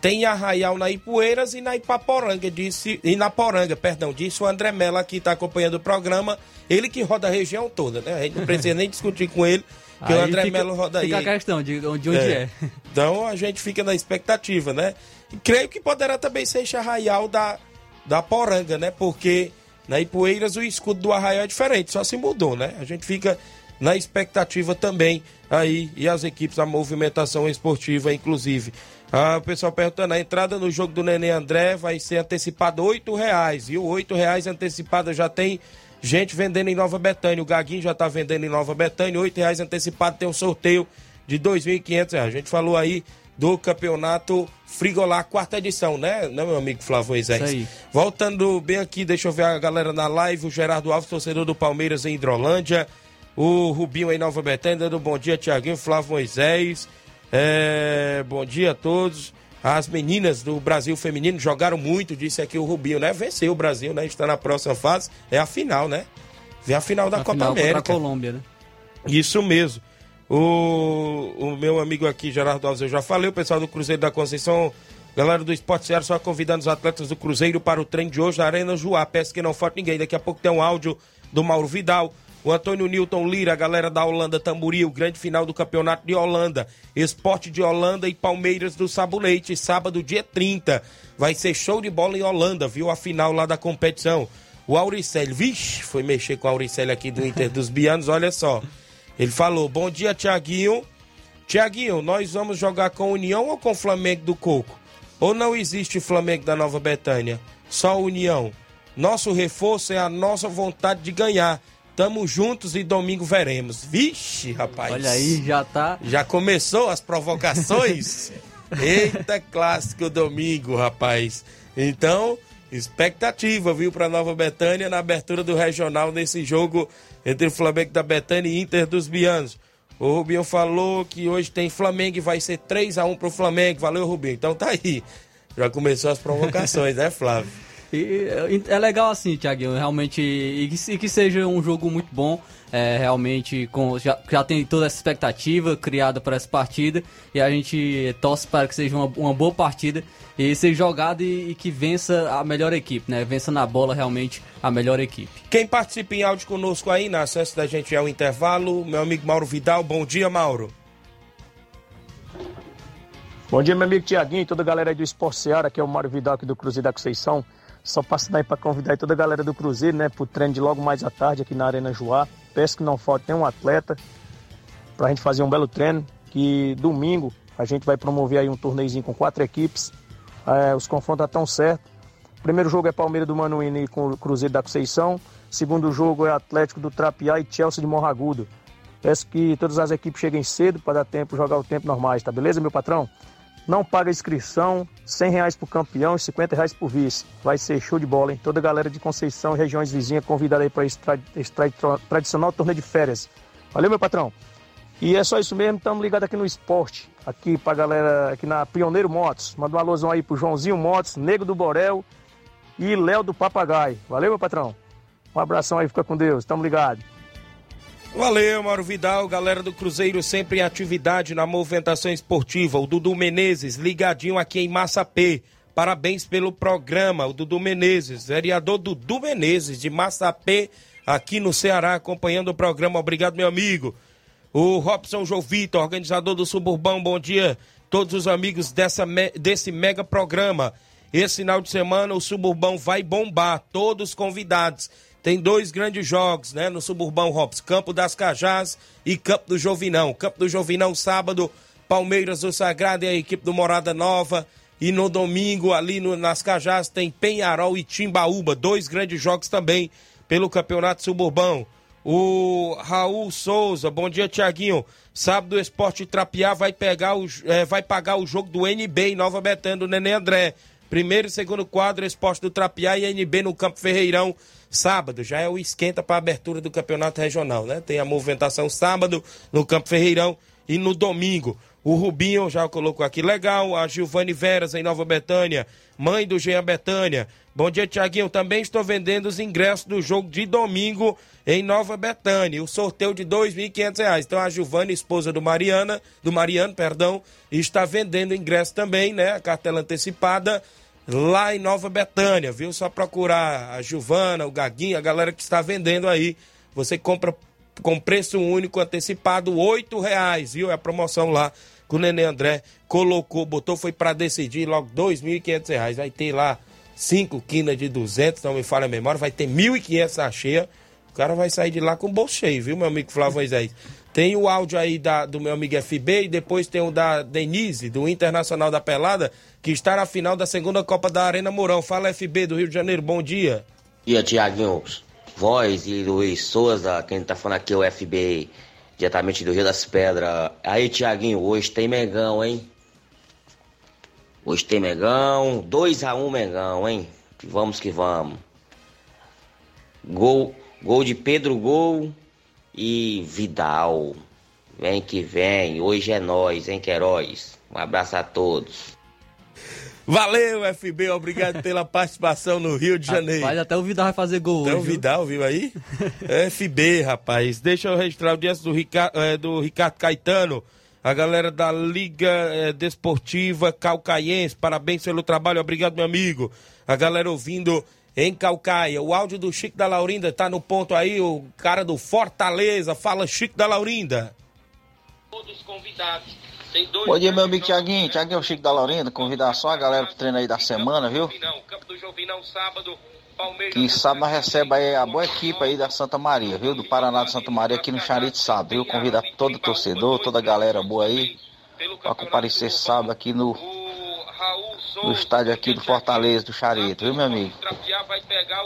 S1: Tem Arraial na Ipueiras e na Ipaporanga, disse. E na Poranga, perdão, disse o André Mello que está acompanhando o programa. Ele que roda a região toda, né? A gente não precisa nem discutir com ele, que o André
S2: fica-
S1: Melo roda aí.
S2: Fica a questão de, de onde é.
S1: Então a gente fica na expectativa, né? E creio que poderá também ser esse Arraial da, da Poranga, né? Porque na Ipueiras o escudo do Arraial é diferente, só se mudou, né? A gente fica na expectativa também aí e as equipes, a movimentação esportiva, inclusive. Ah, o pessoal perguntando, a entrada no jogo do Nenê André vai ser antecipada oito reais, e o oito reais antecipada já tem gente vendendo em Nova Betânia, o Gaguinho já está vendendo em Nova Betânia, oito reais antecipado tem um sorteio de dois mil e quinhentos reais. A gente falou aí do campeonato Frigolá, quarta edição, né, né meu amigo Flávio Moisés? Voltando bem aqui, deixa eu ver a galera na live, o Gerardo Alves, torcedor do Palmeiras em Hidrolândia, o Rubinho em Nova Betânia, dando bom dia, Tiaguinho, Flávio Moisés, é, bom dia a todos. As meninas do Brasil Feminino jogaram muito, disse aqui o Rubinho, né? Venceu o Brasil, né? Está na próxima fase, é a final, né? Vem a final da
S2: Na
S1: Copa
S2: final contra
S1: América.
S2: a Colômbia, né?
S1: Isso mesmo. O, o meu amigo aqui, Gerardo Alves, eu já falei, o pessoal do Cruzeiro da Conceição, galera do Esporte Ceará, só convidando os atletas do Cruzeiro para o treino de hoje na Arena Joá. Peço que não falte ninguém. Daqui a pouco tem um áudio do Mauro Vidal. O Antônio Newton Lira, a galera da Holanda Tamboril, grande final do campeonato de Holanda. Esporte de Holanda e Palmeiras do Sabonete, sábado, dia 30. Vai ser show de bola em Holanda, viu? A final lá da competição. O Auricélio, vixe, foi mexer com o Auricélio aqui do Inter dos Bianos, olha só. Ele falou: Bom dia, Tiaguinho. Tiaguinho, nós vamos jogar com União ou com Flamengo do Coco? Ou não existe Flamengo da Nova Betânia? Só União. Nosso reforço é a nossa vontade de ganhar. Tamo juntos e domingo veremos. Vixe, rapaz.
S2: Olha aí, já tá.
S1: Já começou as provocações? Eita, clássico domingo, rapaz. Então, expectativa, viu, para Nova Betânia na abertura do regional nesse jogo entre Flamengo da Betânia e Inter dos Bianos. O Rubinho falou que hoje tem Flamengo e vai ser 3 a 1 pro Flamengo. Valeu, Rubinho. Então tá aí. Já começou as provocações, né, Flávio?
S2: E, é legal assim, Thiaguinho, realmente, e que, e que seja um jogo muito bom, é, realmente, com, já, já tem toda essa expectativa criada para essa partida, e a gente torce para que seja uma, uma boa partida, e seja jogada e, e que vença a melhor equipe, né? Vença na bola realmente a melhor equipe.
S1: Quem participa em áudio conosco aí, na acesso da gente ao intervalo, meu amigo Mauro Vidal. Bom dia, Mauro.
S6: Bom dia, meu amigo Tiaguinho e toda a galera aí do Esporte Seara, que é o Mário Vidal aqui do Cruzeiro da Conceição. Só passando aí para convidar toda a galera do Cruzeiro, né, pro treino de logo mais à tarde aqui na Arena Joá. Peço que não falte nenhum atleta pra gente fazer um belo treino, que domingo a gente vai promover aí um torneizinho com quatro equipes. É, os confrontos estão certos. Primeiro jogo é Palmeiras do Manuíne com o Cruzeiro da Conceição. Segundo jogo é Atlético do Trapiá e Chelsea de Morragudo. Peço que todas as equipes cheguem cedo para dar tempo, jogar o tempo normais, tá beleza, meu patrão? Não paga inscrição, 100 reais por campeão e 50 reais por vice. Vai ser show de bola, hein? Toda a galera de Conceição e regiões vizinhas convidada aí para esse, tra esse tra tradicional torneio de férias. Valeu, meu patrão? E é só isso mesmo, estamos ligados aqui no esporte, aqui pra galera, aqui na Pioneiro Motos. Manda um alusão aí pro Joãozinho Motos, Nego do Borel e Léo do Papagaio. Valeu, meu patrão? Um abração aí, fica com Deus, estamos ligados.
S1: Valeu, Mauro Vidal, galera do Cruzeiro sempre em atividade na movimentação esportiva. O Dudu Menezes, ligadinho aqui em Massapê. Parabéns pelo programa, o Dudu Menezes, vereador Dudu Menezes de Massapê, aqui no Ceará, acompanhando o programa. Obrigado, meu amigo. O Robson João Vitor, organizador do Suburbão, bom dia. Todos os amigos dessa, desse mega programa. Esse final de semana o Suburbão vai bombar, todos convidados. Tem dois grandes jogos, né, no Suburbão Robson, Campo das Cajás e Campo do Jovinão. Campo do Jovinão, sábado, Palmeiras do Sagrado e a equipe do Morada Nova. E no domingo, ali no, nas Cajás, tem Penharol e Timbaúba. Dois grandes jogos também pelo Campeonato Suburbão. O Raul Souza, bom dia, Tiaguinho. Sábado o Esporte Trapiá vai, pegar o, é, vai pagar o jogo do NB em Nova Betânia, do Nenê André. Primeiro e segundo quadro, Esporte do Trapiá e NB no Campo Ferreirão. Sábado já é o esquenta para a abertura do campeonato regional, né? Tem a movimentação sábado no Campo Ferreirão e no domingo. O Rubinho já colocou aqui legal. A Gilvane Veras em Nova Betânia, mãe do Jean Betânia. Bom dia, Tiaguinho. Também estou vendendo os ingressos do jogo de domingo em Nova Betânia. O sorteio de R$ 2.500. Então a Gilvane, esposa do Mariana, do Mariano, perdão, está vendendo ingresso também, né? A cartela antecipada lá em Nova Betânia, viu? Só procurar a Gilvana, o Gaguinho, a galera que está vendendo aí. Você compra com preço único antecipado, oito reais, viu? É a promoção lá que o Nenê André colocou, botou, foi para decidir logo dois mil e quinhentos reais. Vai ter lá 5 quinas de 200, não me falha a memória, vai ter 1.500 sachê. O cara vai sair de lá com o bolso cheio, viu, meu amigo Flávio Moisés? Tem o áudio aí da, do meu amigo FB e depois tem o da Denise, do Internacional da Pelada, que está na final da segunda Copa da Arena Mourão. Fala FB do Rio de Janeiro, bom dia.
S7: Bom dia, Tiaguinho. Voz e Luiz Souza, quem tá falando aqui é o FB, diretamente do Rio das Pedras. Aí, Tiaguinho, hoje tem Mengão, hein? Hoje tem Mengão, 2x1 um Mengão, hein? Vamos que vamos. Gol, gol de Pedro Gol e Vidal. Vem que vem, hoje é nós, hein, Queiroz? Um abraço a todos.
S1: Valeu, FB, obrigado pela participação no Rio de Janeiro.
S2: Mas até o Vidal vai fazer gol
S1: Até
S2: hoje.
S1: o? Vidal, viu aí? FB, rapaz. Deixa eu registrar o dia do, Rica, eh, do Ricardo Caetano, a galera da Liga eh, Desportiva Calcaiense. Parabéns pelo trabalho, obrigado, meu amigo. A galera ouvindo em Calcaia. O áudio do Chico da Laurinda tá no ponto aí, o cara do Fortaleza. Fala, Chico da Laurinda.
S8: Bom dia, meu amigo Tiaguinho. Tiaguinho é o Chico da Laurinda. Convidar só a galera pro treino aí da semana, viu? Quem sabe nós recebemos aí a boa equipe aí da Santa Maria, viu? Do Paraná de Santa Maria aqui no Charito Sábado, viu? Convidar todo torcedor, toda a galera boa aí pra comparecer sábado aqui no, no estádio aqui do Fortaleza, do Charito, viu, meu amigo?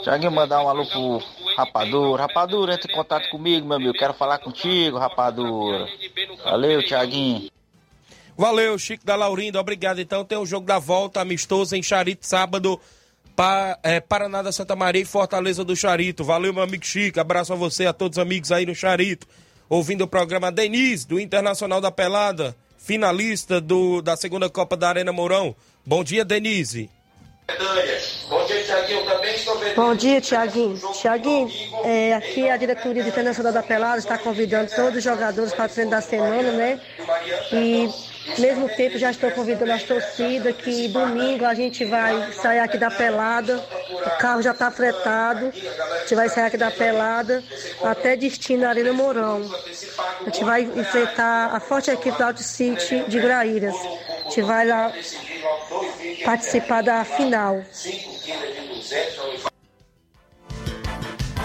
S8: Tiaguinho, mandar um alô pro Rapadura. Rapadura, entre em contato comigo, meu amigo. Quero falar contigo, Rapadura. Valeu, Tiaguinho.
S1: Valeu, Chico da Laurinda, obrigado. Então tem o jogo da volta amistoso em Charito, sábado, pa, é, Paraná da Santa Maria e Fortaleza do Charito. Valeu, meu amigo Chico, abraço a você, a todos os amigos aí no Charito. Ouvindo o programa Denise, do Internacional da Pelada, finalista do, da segunda Copa da Arena Mourão. Bom dia, Denise.
S9: Bom dia, Tiaguinho. Também estou Bom dia, Tiaguinho. Tiaguinho, é, aqui a diretoria do Internacional da Pelada está convidando todos os jogadores para o treino da semana, né? E, ao mesmo tempo, já estou convidando as torcidas que domingo a gente vai sair aqui da Pelada. O carro já está fretado. A gente vai sair aqui da Pelada até destino da Arena Mourão. A gente vai enfrentar a forte equipe do Alto City de Graíras. A gente vai lá participar da final.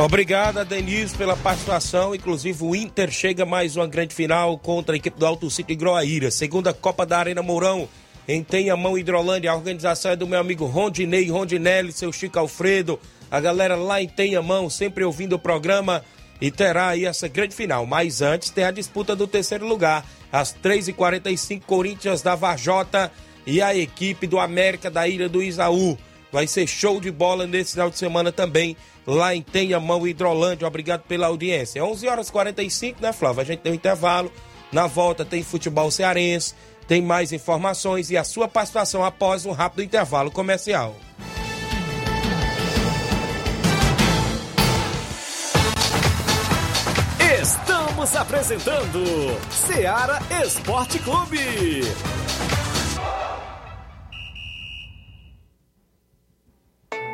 S1: Obrigado, Denise, pela participação. Inclusive, o Inter chega mais uma grande final contra a equipe do Alto City Groaíra. Segunda Copa da Arena Mourão, em Tenhamão, Hidrolândia. A organização é do meu amigo Rondinei, Rondinelli, seu Chico Alfredo. A galera lá em Tenhamão, sempre ouvindo o programa. E terá aí essa grande final. Mas antes tem a disputa do terceiro lugar. Às 3h45, Corinthians da Varjota e a equipe do América da Ilha do Isaú. Vai ser show de bola nesse final de semana também, lá em Tenhamão, Hidrolândia. Obrigado pela audiência. 11 horas e 45, né, Flávio? A gente tem um intervalo. Na volta tem futebol cearense, tem mais informações e a sua participação após um rápido intervalo comercial.
S3: Estamos apresentando Seara Esporte Clube.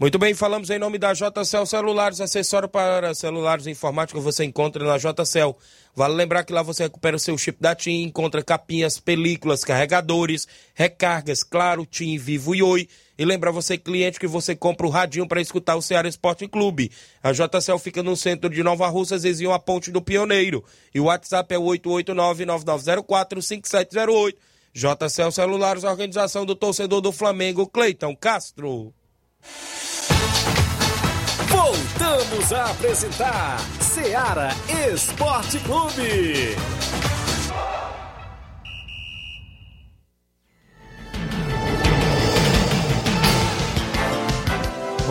S1: Muito bem, falamos em nome da JCL Celulares, acessório para celulares informáticos você encontra na JCL. Vale lembrar que lá você recupera o seu chip da TIM, encontra capinhas, películas, carregadores, recargas, claro, TIM, Vivo e Oi. E lembra você, cliente, que você compra o radinho para escutar o Ceará Esporte Clube. A JCL fica no centro de Nova Russas, vizinho a Ponte do Pioneiro. E o WhatsApp é 889-9904-5708. JCL Celulares, organização do torcedor do Flamengo, Cleiton Castro.
S3: Voltamos a apresentar Seara Esporte Clube.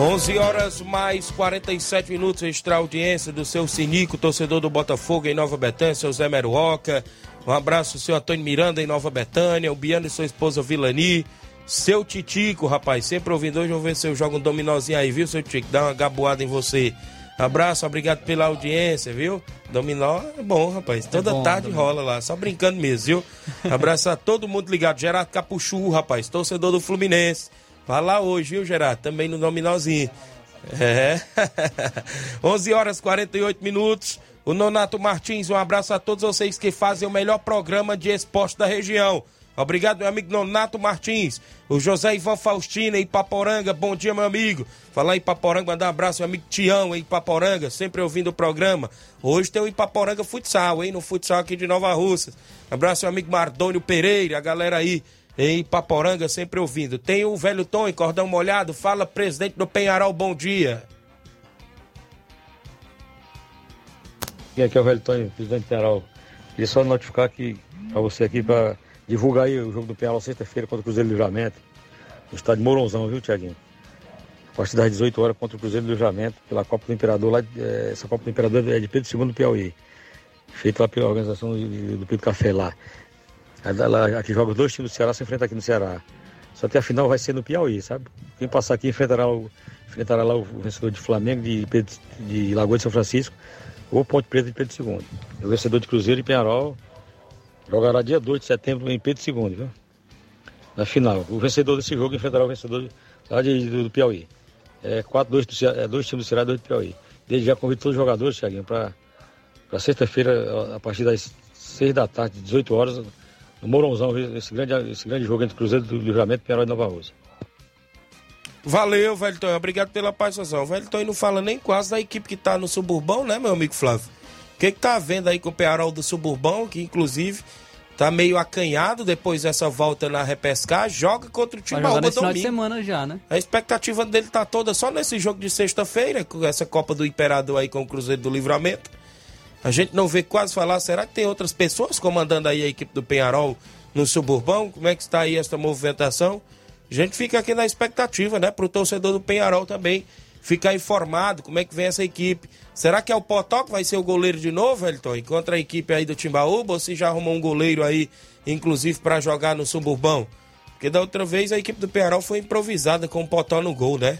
S1: 11 horas mais 47 minutos, extra audiência do seu Sinico, torcedor do Botafogo em Nova Betânia, seu Zé Meruoca. Um abraço, seu Antônio Miranda em Nova Betânia, o Biano e sua esposa Vilani. Seu Titico, rapaz, sempre ouvindo hoje, vou ver se eu jogo um dominozinho aí, viu, seu Titico? Dá uma gaboada em você. Abraço, obrigado pela audiência, viu? Dominó é bom, rapaz. Toda
S2: bom,
S1: tarde
S2: dominó.
S1: rola lá, só brincando mesmo, viu? Abraço a todo mundo ligado. Gerardo Capuchu, rapaz, torcedor do Fluminense. Vai lá hoje, viu, Gerardo? Também no Dominózinho. É. 11 horas e 48 minutos. O Nonato Martins, um abraço a todos vocês que fazem o melhor programa de esporte da região. Obrigado, meu amigo Nonato Martins. O José Ivan Faustina em Paporanga. Bom dia, meu amigo. Falar em Ipaporanga, mandar um abraço, meu amigo Tião em Ipaporanga, sempre ouvindo o programa. Hoje tem o Ipaporanga Futsal, hein? No futsal aqui de Nova Russa. Abraço, meu amigo Mardônio Pereira, a galera aí em Ipaporanga, sempre ouvindo. Tem o velho Tom em Cordão Molhado. Fala, presidente do Penharol, bom dia.
S10: Aqui é o velho Tonho, presidente do Penharol. Queria só notificar que para você aqui para divulgar aí o jogo do Penharol sexta-feira contra o Cruzeiro do Livramento, no estádio Mourãozão, viu, Tiaguinho? A partir das 18 horas contra o Cruzeiro do Livramento, pela Copa do Imperador, lá, eh, essa Copa do Imperador é de Pedro II do Piauí, feita lá pela organização do Pedro Café lá. Aqui joga dois times do Ceará, se enfrenta aqui no Ceará. Só que a final vai ser no Piauí, sabe? Quem passar aqui enfrentará, o, enfrentará lá o vencedor de Flamengo, de, Pedro, de Lagoa de São Francisco, ou Ponte Preta de Pedro II. O vencedor de Cruzeiro e Penharol jogará dia 2 de setembro em Pedro II, viu? Na final. O vencedor desse jogo enfrentará o vencedor lá de, do, do Piauí. É, quatro, dois, do é, dois times do Ceará e dois do Piauí. Desde já convido todos os jogadores, Thiaguinho, para sexta-feira, a partir das 6 da tarde, 18 horas, no Mourãozão, esse grande, esse grande jogo entre Cruzeiro do Livramento e Penharol de Nova.
S1: Valeu, velho Tonho. Obrigado pela participação. O velho Tonho não fala nem quase da equipe que tá no Suburbão, né, meu amigo Flávio? O que, que tá vendo aí com o Penharol do Suburbão, que inclusive tá meio acanhado depois dessa volta na repescagem, joga contra o Timbaúba
S2: nesse final de
S1: domingo.
S2: semana já, né?
S1: A expectativa dele tá toda só nesse jogo de sexta-feira, com essa Copa do Imperador aí com o Cruzeiro do Livramento. A gente não vê quase falar, será que tem outras pessoas comandando aí a equipe do Penharol no Suburbão? Como é que está aí essa movimentação? A gente fica aqui na expectativa, né, pro torcedor do Penharol também ficar informado como é que vem essa equipe. Será que é o Potó que vai ser o goleiro de novo, Elton? Contra a equipe aí do Timbaúba, ou se já arrumou um goleiro aí, inclusive para jogar no Suburbão? Porque da outra vez a equipe do Penharol foi improvisada com o Potó no gol, né?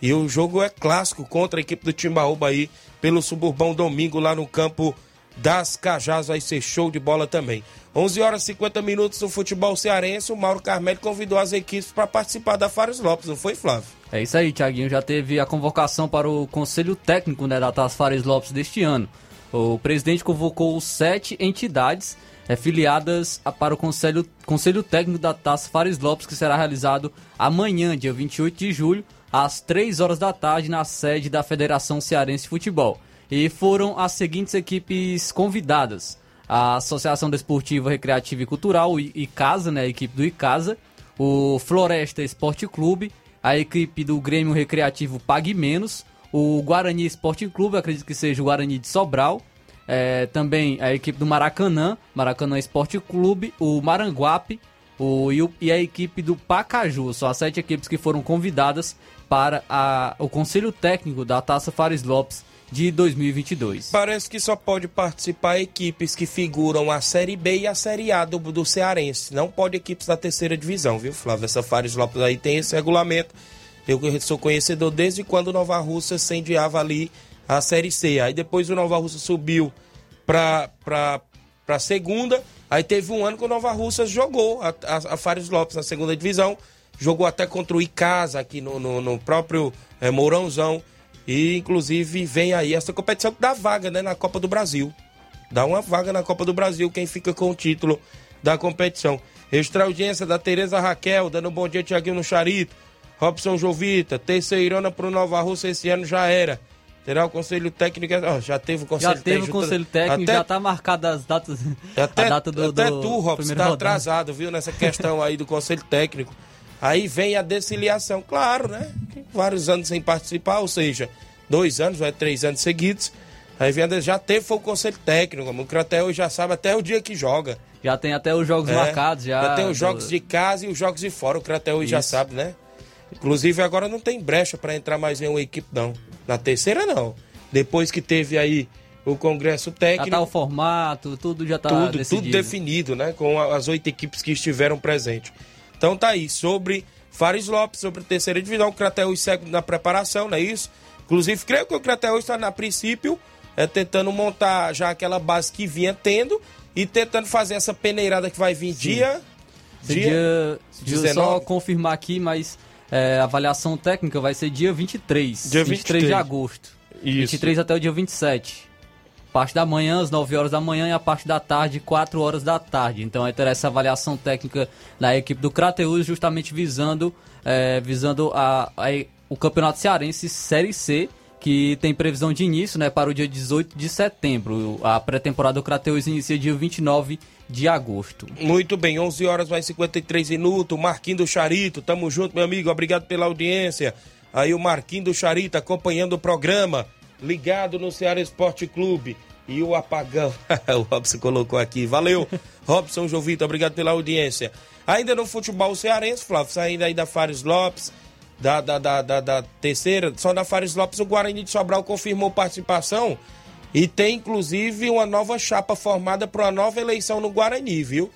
S1: E o jogo é clássico contra a equipe do Timbaúba aí, pelo Suburbão domingo lá no campo das Cajás. Vai ser show de bola também. 11 horas e 50 minutos no futebol cearense. O Mauro Carmelo convidou as equipes para participar da Fares Lopes, não foi, Flávio?
S2: É isso aí, Thiaguinho. Já teve a convocação para o Conselho Técnico né, da Taça Fares Lopes deste ano. O presidente convocou sete entidades é, filiadas para o Conselho, Conselho Técnico da Taça Fares Lopes, que será realizado amanhã, dia 28 de julho, às 3 horas da tarde, na sede da Federação Cearense de Futebol. E foram as seguintes equipes convidadas: a Associação Desportiva Recreativa e Cultural, ICASA, né, a equipe do ICASA, o Floresta Esporte Clube, a equipe do Grêmio Recreativo Pague Menos, o Guarani Esporte Clube, acredito que seja o Guarani de Sobral, é, também a equipe do Maracanã, Maracanã Esporte Clube, o Maranguape o, e, o- e a equipe do Pacaju. São as sete equipes que foram convidadas para a- o Conselho Técnico da Taça Fares Lopes de 2022.
S1: Parece que só pode participar equipes que figuram a Série B e a Série A do, do Cearense. Não pode equipes da terceira divisão, viu, Flávio? Essa Fares Lopes aí tem esse regulamento. Eu sou conhecedor desde quando o Nova Russa incendiava ali a Série C. Aí depois o Nova Russa subiu pra, pra segunda. Aí teve um ano que o Nova Russa jogou a, a, a Fares Lopes na segunda divisão. Jogou até contra o Icasa aqui no, no, no próprio eh, Mourãozão. E inclusive vem aí essa competição que dá vaga né, na Copa do Brasil. Dá uma vaga na Copa do Brasil quem fica com o título da competição. Extra audiência da Tereza Raquel, dando um bom dia, Tiaguinho no Charito. Robson Jovita, terceirona pro Nova Russa esse ano já era. Terá o conselho técnico. ó, já teve o conselho
S2: Já teve o
S1: técnico.
S2: Conselho Técnico,
S1: até,
S2: já tá marcada as datas.
S1: até,
S2: a data do,
S1: até
S2: do
S1: tu, Robson, tá atrasado, viu, nessa questão aí do conselho técnico. Aí vem a desfiliação, claro, né? Vários anos sem participar, ou seja, dois anos, vai três anos seguidos. Aí vem a des- já teve foi o conselho técnico, o hoje já sabe até o dia que joga.
S2: Já tem até os jogos
S1: É,
S2: marcados. Já,
S1: tem os jogos de casa e os jogos de fora, o Crateus já sabe, né? Inclusive agora não tem brecha para entrar mais em uma equipe, não. Na terceira, não. Depois que teve aí o Congresso Técnico.
S2: Já tá o formato, tudo já tá
S1: tudo,
S2: decidido.
S1: Tudo definido, né? Com as oito equipes que estiveram presentes. Então tá aí, sobre Fares Lopes, sobre a terceira divisão, o Crateus segue na preparação, não é isso? Inclusive, creio que o Crateus está, na princípio, é, tentando montar já aquela base que vinha tendo e tentando fazer essa peneirada que vai vir
S2: Sim.
S1: dia.
S2: Dia, dia,
S1: 19.
S2: só confirmar aqui, mas é, a avaliação técnica vai ser dia 23.
S1: Dia
S2: 23 de
S1: 23.
S2: agosto.
S1: Isso.
S2: 23 até o dia 27. Parte da manhã, às 9 horas da manhã, e a parte da tarde, 4 horas da tarde. Então vai ter essa avaliação técnica da equipe do Crateus, justamente visando, é, visando a, a- o Campeonato Cearense Série C, que tem previsão de início né, para o dia 18 de setembro. A pré-temporada do Crateus inicia dia 29 de agosto.
S1: Muito bem, 11 horas mais 53 minutos. Marquinho do Charito, tamo junto, meu amigo. Obrigado pela audiência. Aí o Marquinho do Charito acompanhando o programa, ligado no Ceará Esporte Clube. E o apagão, o Robson colocou aqui. Valeu, Robson Jovito, obrigado pela audiência. Ainda no futebol cearense, Flávio, saindo aí da Fares Lopes, da, da, da, da, da terceira, só da Fares Lopes, o Guarani de Sobral confirmou participação. E tem inclusive uma nova chapa formada para uma nova eleição no Guarani, viu?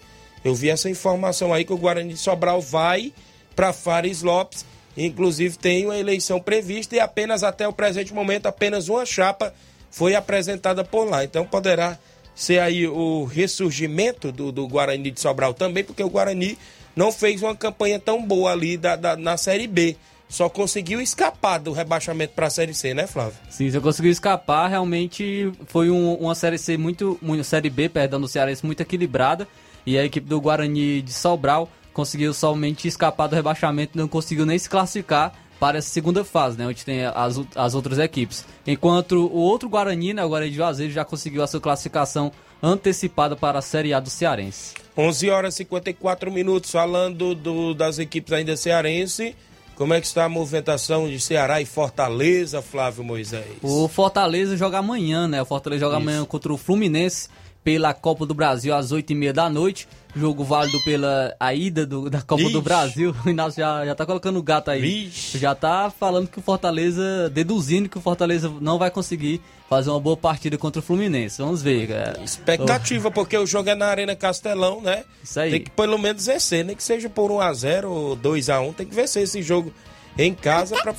S1: Eu vi essa informação aí que o Guarani de Sobral vai para Fares Lopes. Inclusive tem uma eleição prevista e apenas até o presente momento apenas uma chapa foi apresentada por lá. Então poderá ser aí o ressurgimento do, do Guarani de Sobral também, porque o Guarani não fez uma campanha tão boa ali da, da- na Série B. Só conseguiu escapar do rebaixamento para a Série C, né, Flávio?
S2: Sim, eu conseguiu escapar, realmente foi um- uma série C muito, muito série B, perdão, do Cearense muito equilibrada e a equipe do Guarani de Sobral conseguiu somente escapar do rebaixamento, não conseguiu nem se classificar para essa segunda fase, né, onde tem as, as outras equipes. Enquanto o outro Guarani, né, o Guarani de Juazeiro já conseguiu a sua classificação antecipada para a Série A do Cearense.
S1: 11 horas e 54 minutos, falando do- das equipes ainda cearense. Como é que está a movimentação de Ceará e Fortaleza, Flávio Moisés?
S2: O Fortaleza joga amanhã, né? O Fortaleza joga
S1: Isso.
S2: amanhã contra o Fluminense pela Copa do Brasil às 8h30 da noite. Jogo válido pela a ida do- da Copa
S1: Ixi.
S2: do Brasil. O Inácio já, já tá colocando o gato aí.
S1: Vixe.
S2: Já tá falando que o Fortaleza, deduzindo que o Fortaleza não vai conseguir fazer uma boa partida contra o Fluminense. Vamos ver. cara.
S1: Expectativa, porque o jogo é na Arena Castelão, né?
S2: Isso aí.
S1: Tem que pelo menos vencer, nem que seja por 1x0 ou 2x1, tem que vencer esse jogo em casa pra,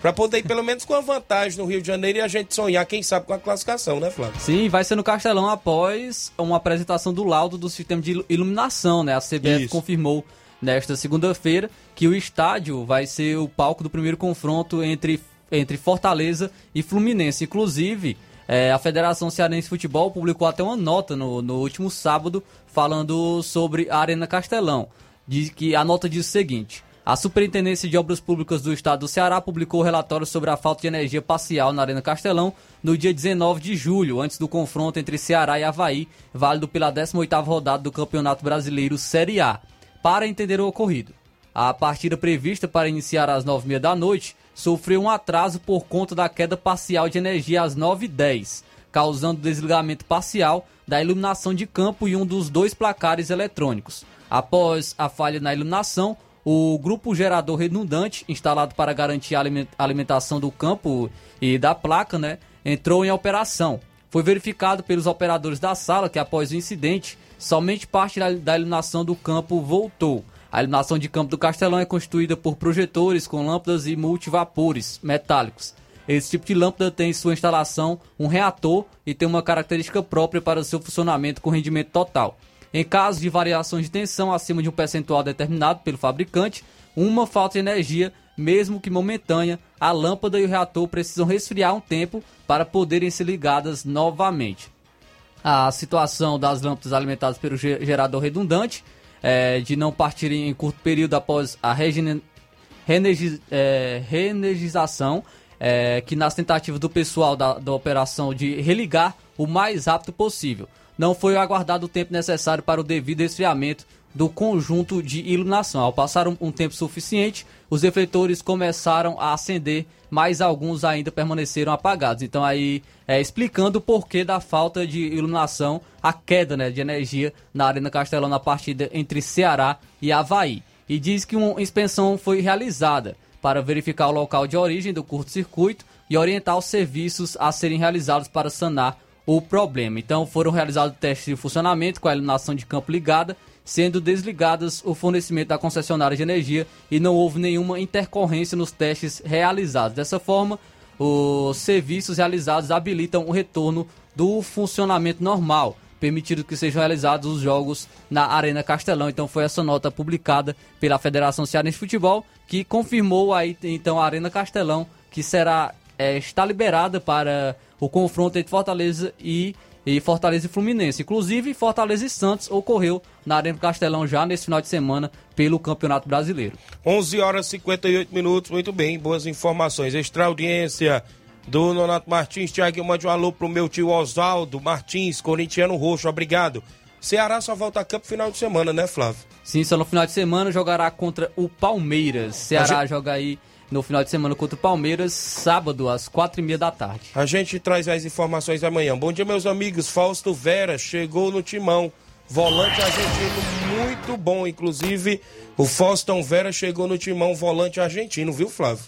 S1: pra poder ir pelo menos com a vantagem no Rio de Janeiro e a gente sonhar, quem sabe, com a classificação, né, Flávio?
S2: Sim, vai ser no Castelão após uma apresentação do laudo do sistema de ilu- iluminação, né? A CBF
S1: Isso.
S2: confirmou nesta segunda-feira que o estádio vai ser o palco do primeiro confronto entre, entre Fortaleza e Fluminense. Inclusive, eh, a Federação Cearense de Futebol publicou até uma nota no, no último sábado falando sobre a Arena Castelão. Diz que a nota diz o seguinte: a Superintendência de Obras Públicas do Estado do Ceará publicou relatório sobre a falta de energia parcial na Arena Castelão no dia 19 de julho, antes do confronto entre Ceará e Havaí, válido pela 18ª rodada do Campeonato Brasileiro Série A. Para entender o ocorrido, a partida prevista para iniciar às 9h30 da noite sofreu um atraso por conta da queda parcial de energia às 9h10, causando desligamento parcial da iluminação de campo e um dos dois placares eletrônicos. Após a falha na iluminação, o grupo gerador redundante, instalado para garantir a aliment- alimentação do campo e da placa, né, entrou em operação. Foi verificado pelos operadores da sala que, após o incidente, somente parte da, iluminação do campo voltou. A iluminação de campo do Castelão é constituída por projetores com lâmpadas e multivapores metálicos. Esse tipo de lâmpada tem em sua instalação um reator e tem uma característica própria para seu funcionamento com rendimento total. Em caso de variações de tensão acima de um percentual determinado pelo fabricante, uma falta de energia, mesmo que momentânea, a lâmpada e o reator precisam resfriar um tempo para poderem ser ligadas novamente. A situação das lâmpadas alimentadas pelo ge- gerador redundante, eh, de não partirem em curto período após a regene- reenergi- eh, reenergização, eh, que nas tentativas do pessoal da, da operação de religar o mais rápido possível. Não foi aguardado o tempo necessário para o devido esfriamento do conjunto de iluminação. Ao passar um, um tempo suficiente, os refletores começaram a acender, mas alguns ainda permaneceram apagados. Então aí é, explicando o porquê da falta de iluminação, a queda né, de energia na Arena Castelão na partida entre Ceará e Havaí. E diz que uma inspeção foi realizada. para verificar o local de origem do curto-circuito e orientar os serviços a serem realizados para sanar o problema. Então foram realizados testes de funcionamento com a iluminação de campo ligada, sendo desligadas o fornecimento da concessionária de energia e não houve nenhuma intercorrência nos testes realizados. Dessa forma, os serviços realizados habilitam o retorno do funcionamento normal, permitindo que sejam realizados os jogos na Arena Castelão. Então foi essa nota publicada pela Federação Cearense de Futebol que confirmou aí então a Arena Castelão que será é, está liberada para o confronto entre Fortaleza e, e Fortaleza e Fluminense. Inclusive, Fortaleza e Santos ocorreu na Arena Castelão já nesse final de semana pelo Campeonato Brasileiro.
S1: 11 horas e 58 minutos, muito bem, boas informações. Extra audiência do Nonato Martins. Tiago, mande um alô pro meu tio Oswaldo Martins, corintiano roxo, obrigado. Ceará só volta a campo final de semana, né, Flávio?
S2: Sim, só no final de semana jogará contra o Palmeiras. Ceará gente... joga aí no final de semana contra o Palmeiras, sábado, às quatro e meia da tarde.
S1: A gente traz as informações amanhã. Bom dia, meus amigos. Fausto Vera chegou no timão. Volante argentino muito bom, inclusive o Faustão Vera chegou no timão volante argentino, viu, Flávio?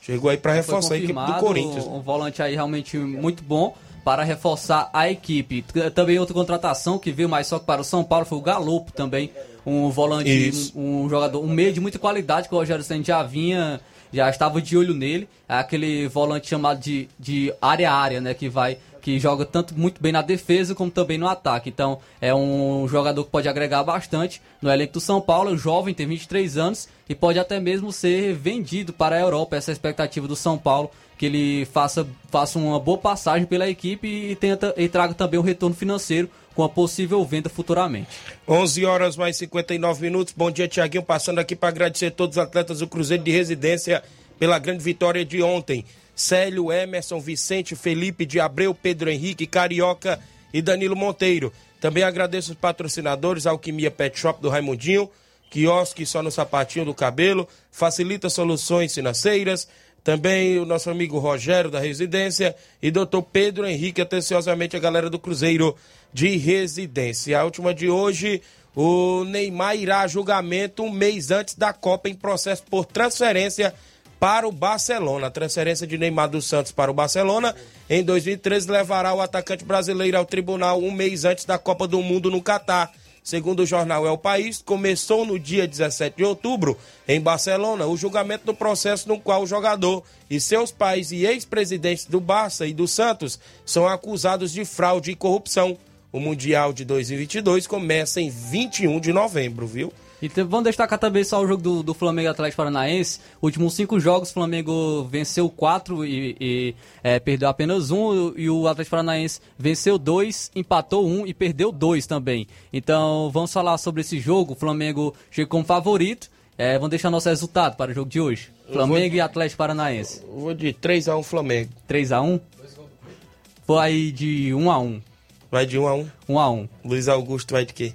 S1: Chegou aí para reforçar a equipe do Corinthians.
S2: Um volante aí realmente muito bom para reforçar a equipe. Também outra contratação que veio mais só que para o São Paulo foi o Galopo também, um volante, um, um, jogador, um meio de muita qualidade que o Rogério Senna já vinha já estava de olho nele. É aquele volante chamado de, de área-área, né? Que vai. Que joga tanto muito bem na defesa como também no ataque. Então é um jogador que pode agregar bastante no elenco do São Paulo. Jovem, tem 23 anos e pode até mesmo ser vendido para a Europa. Essa é a expectativa do São Paulo que ele faça, faça uma boa passagem pela equipe e, tenta, e traga também um retorno financeiro com a possível venda futuramente.
S1: 11 horas mais 59 minutos. Bom dia, Tiaguinho. Passando aqui para agradecer a todos os atletas do Cruzeiro de Residência pela grande vitória de ontem. Célio, Emerson, Vicente, Felipe de Abreu, Pedro Henrique, Carioca e Danilo Monteiro. Também agradeço os patrocinadores, Alquimia Pet Shop do Raimundinho, quiosque só no sapatinho do cabelo, facilita soluções financeiras, também o nosso amigo Rogério da Residência e doutor Pedro Henrique, atenciosamente a galera do Cruzeiro de Residência. A última de hoje, o Neymar irá a julgamento um mês antes da Copa em processo por transferência para o Barcelona. A transferência de Neymar dos Santos para o Barcelona em 2013 levará o atacante brasileiro ao tribunal um mês antes da Copa do Mundo no Catar. Segundo o jornal El País, começou no dia 17 de outubro, em Barcelona, o julgamento do processo no qual o jogador e seus pais e ex-presidentes do Barça e do Santos são acusados de fraude e corrupção. O Mundial de 2022 começa em 21 de novembro, viu?
S2: E vamos destacar também só o jogo do, do Flamengo Atlético Paranaense. Últimos cinco jogos, o Flamengo venceu quatro e, e é, perdeu apenas um. E o Atlético Paranaense venceu dois, empatou um e perdeu dois também. Então vamos falar sobre esse jogo. O Flamengo chegou como favorito. É, vamos deixar nosso resultado para o jogo de hoje. Flamengo de, e Atlético Paranaense.
S1: Vou de 3x1 Flamengo.
S2: 3x1? Vai de 1x1.
S1: Vai de 1x1?
S2: 1x1.
S1: Luiz Augusto vai de quê?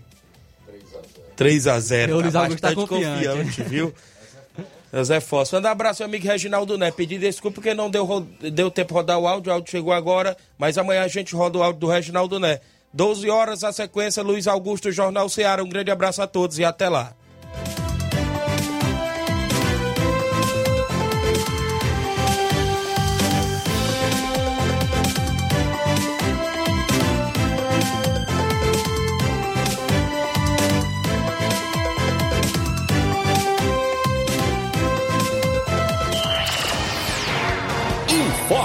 S1: 3 a 0
S2: O Luiz tá Augusto tá confiante. confiante
S1: viu? Zé Fosso. Manda um abraço, amigo Reginaldo Né. Pedir desculpa porque não deu, deu tempo de rodar o áudio, o áudio chegou agora, mas amanhã a gente roda o áudio do Reginaldo Né. 12 horas a sequência, Luiz Augusto, Jornal Ceará. Um grande abraço a todos e até lá.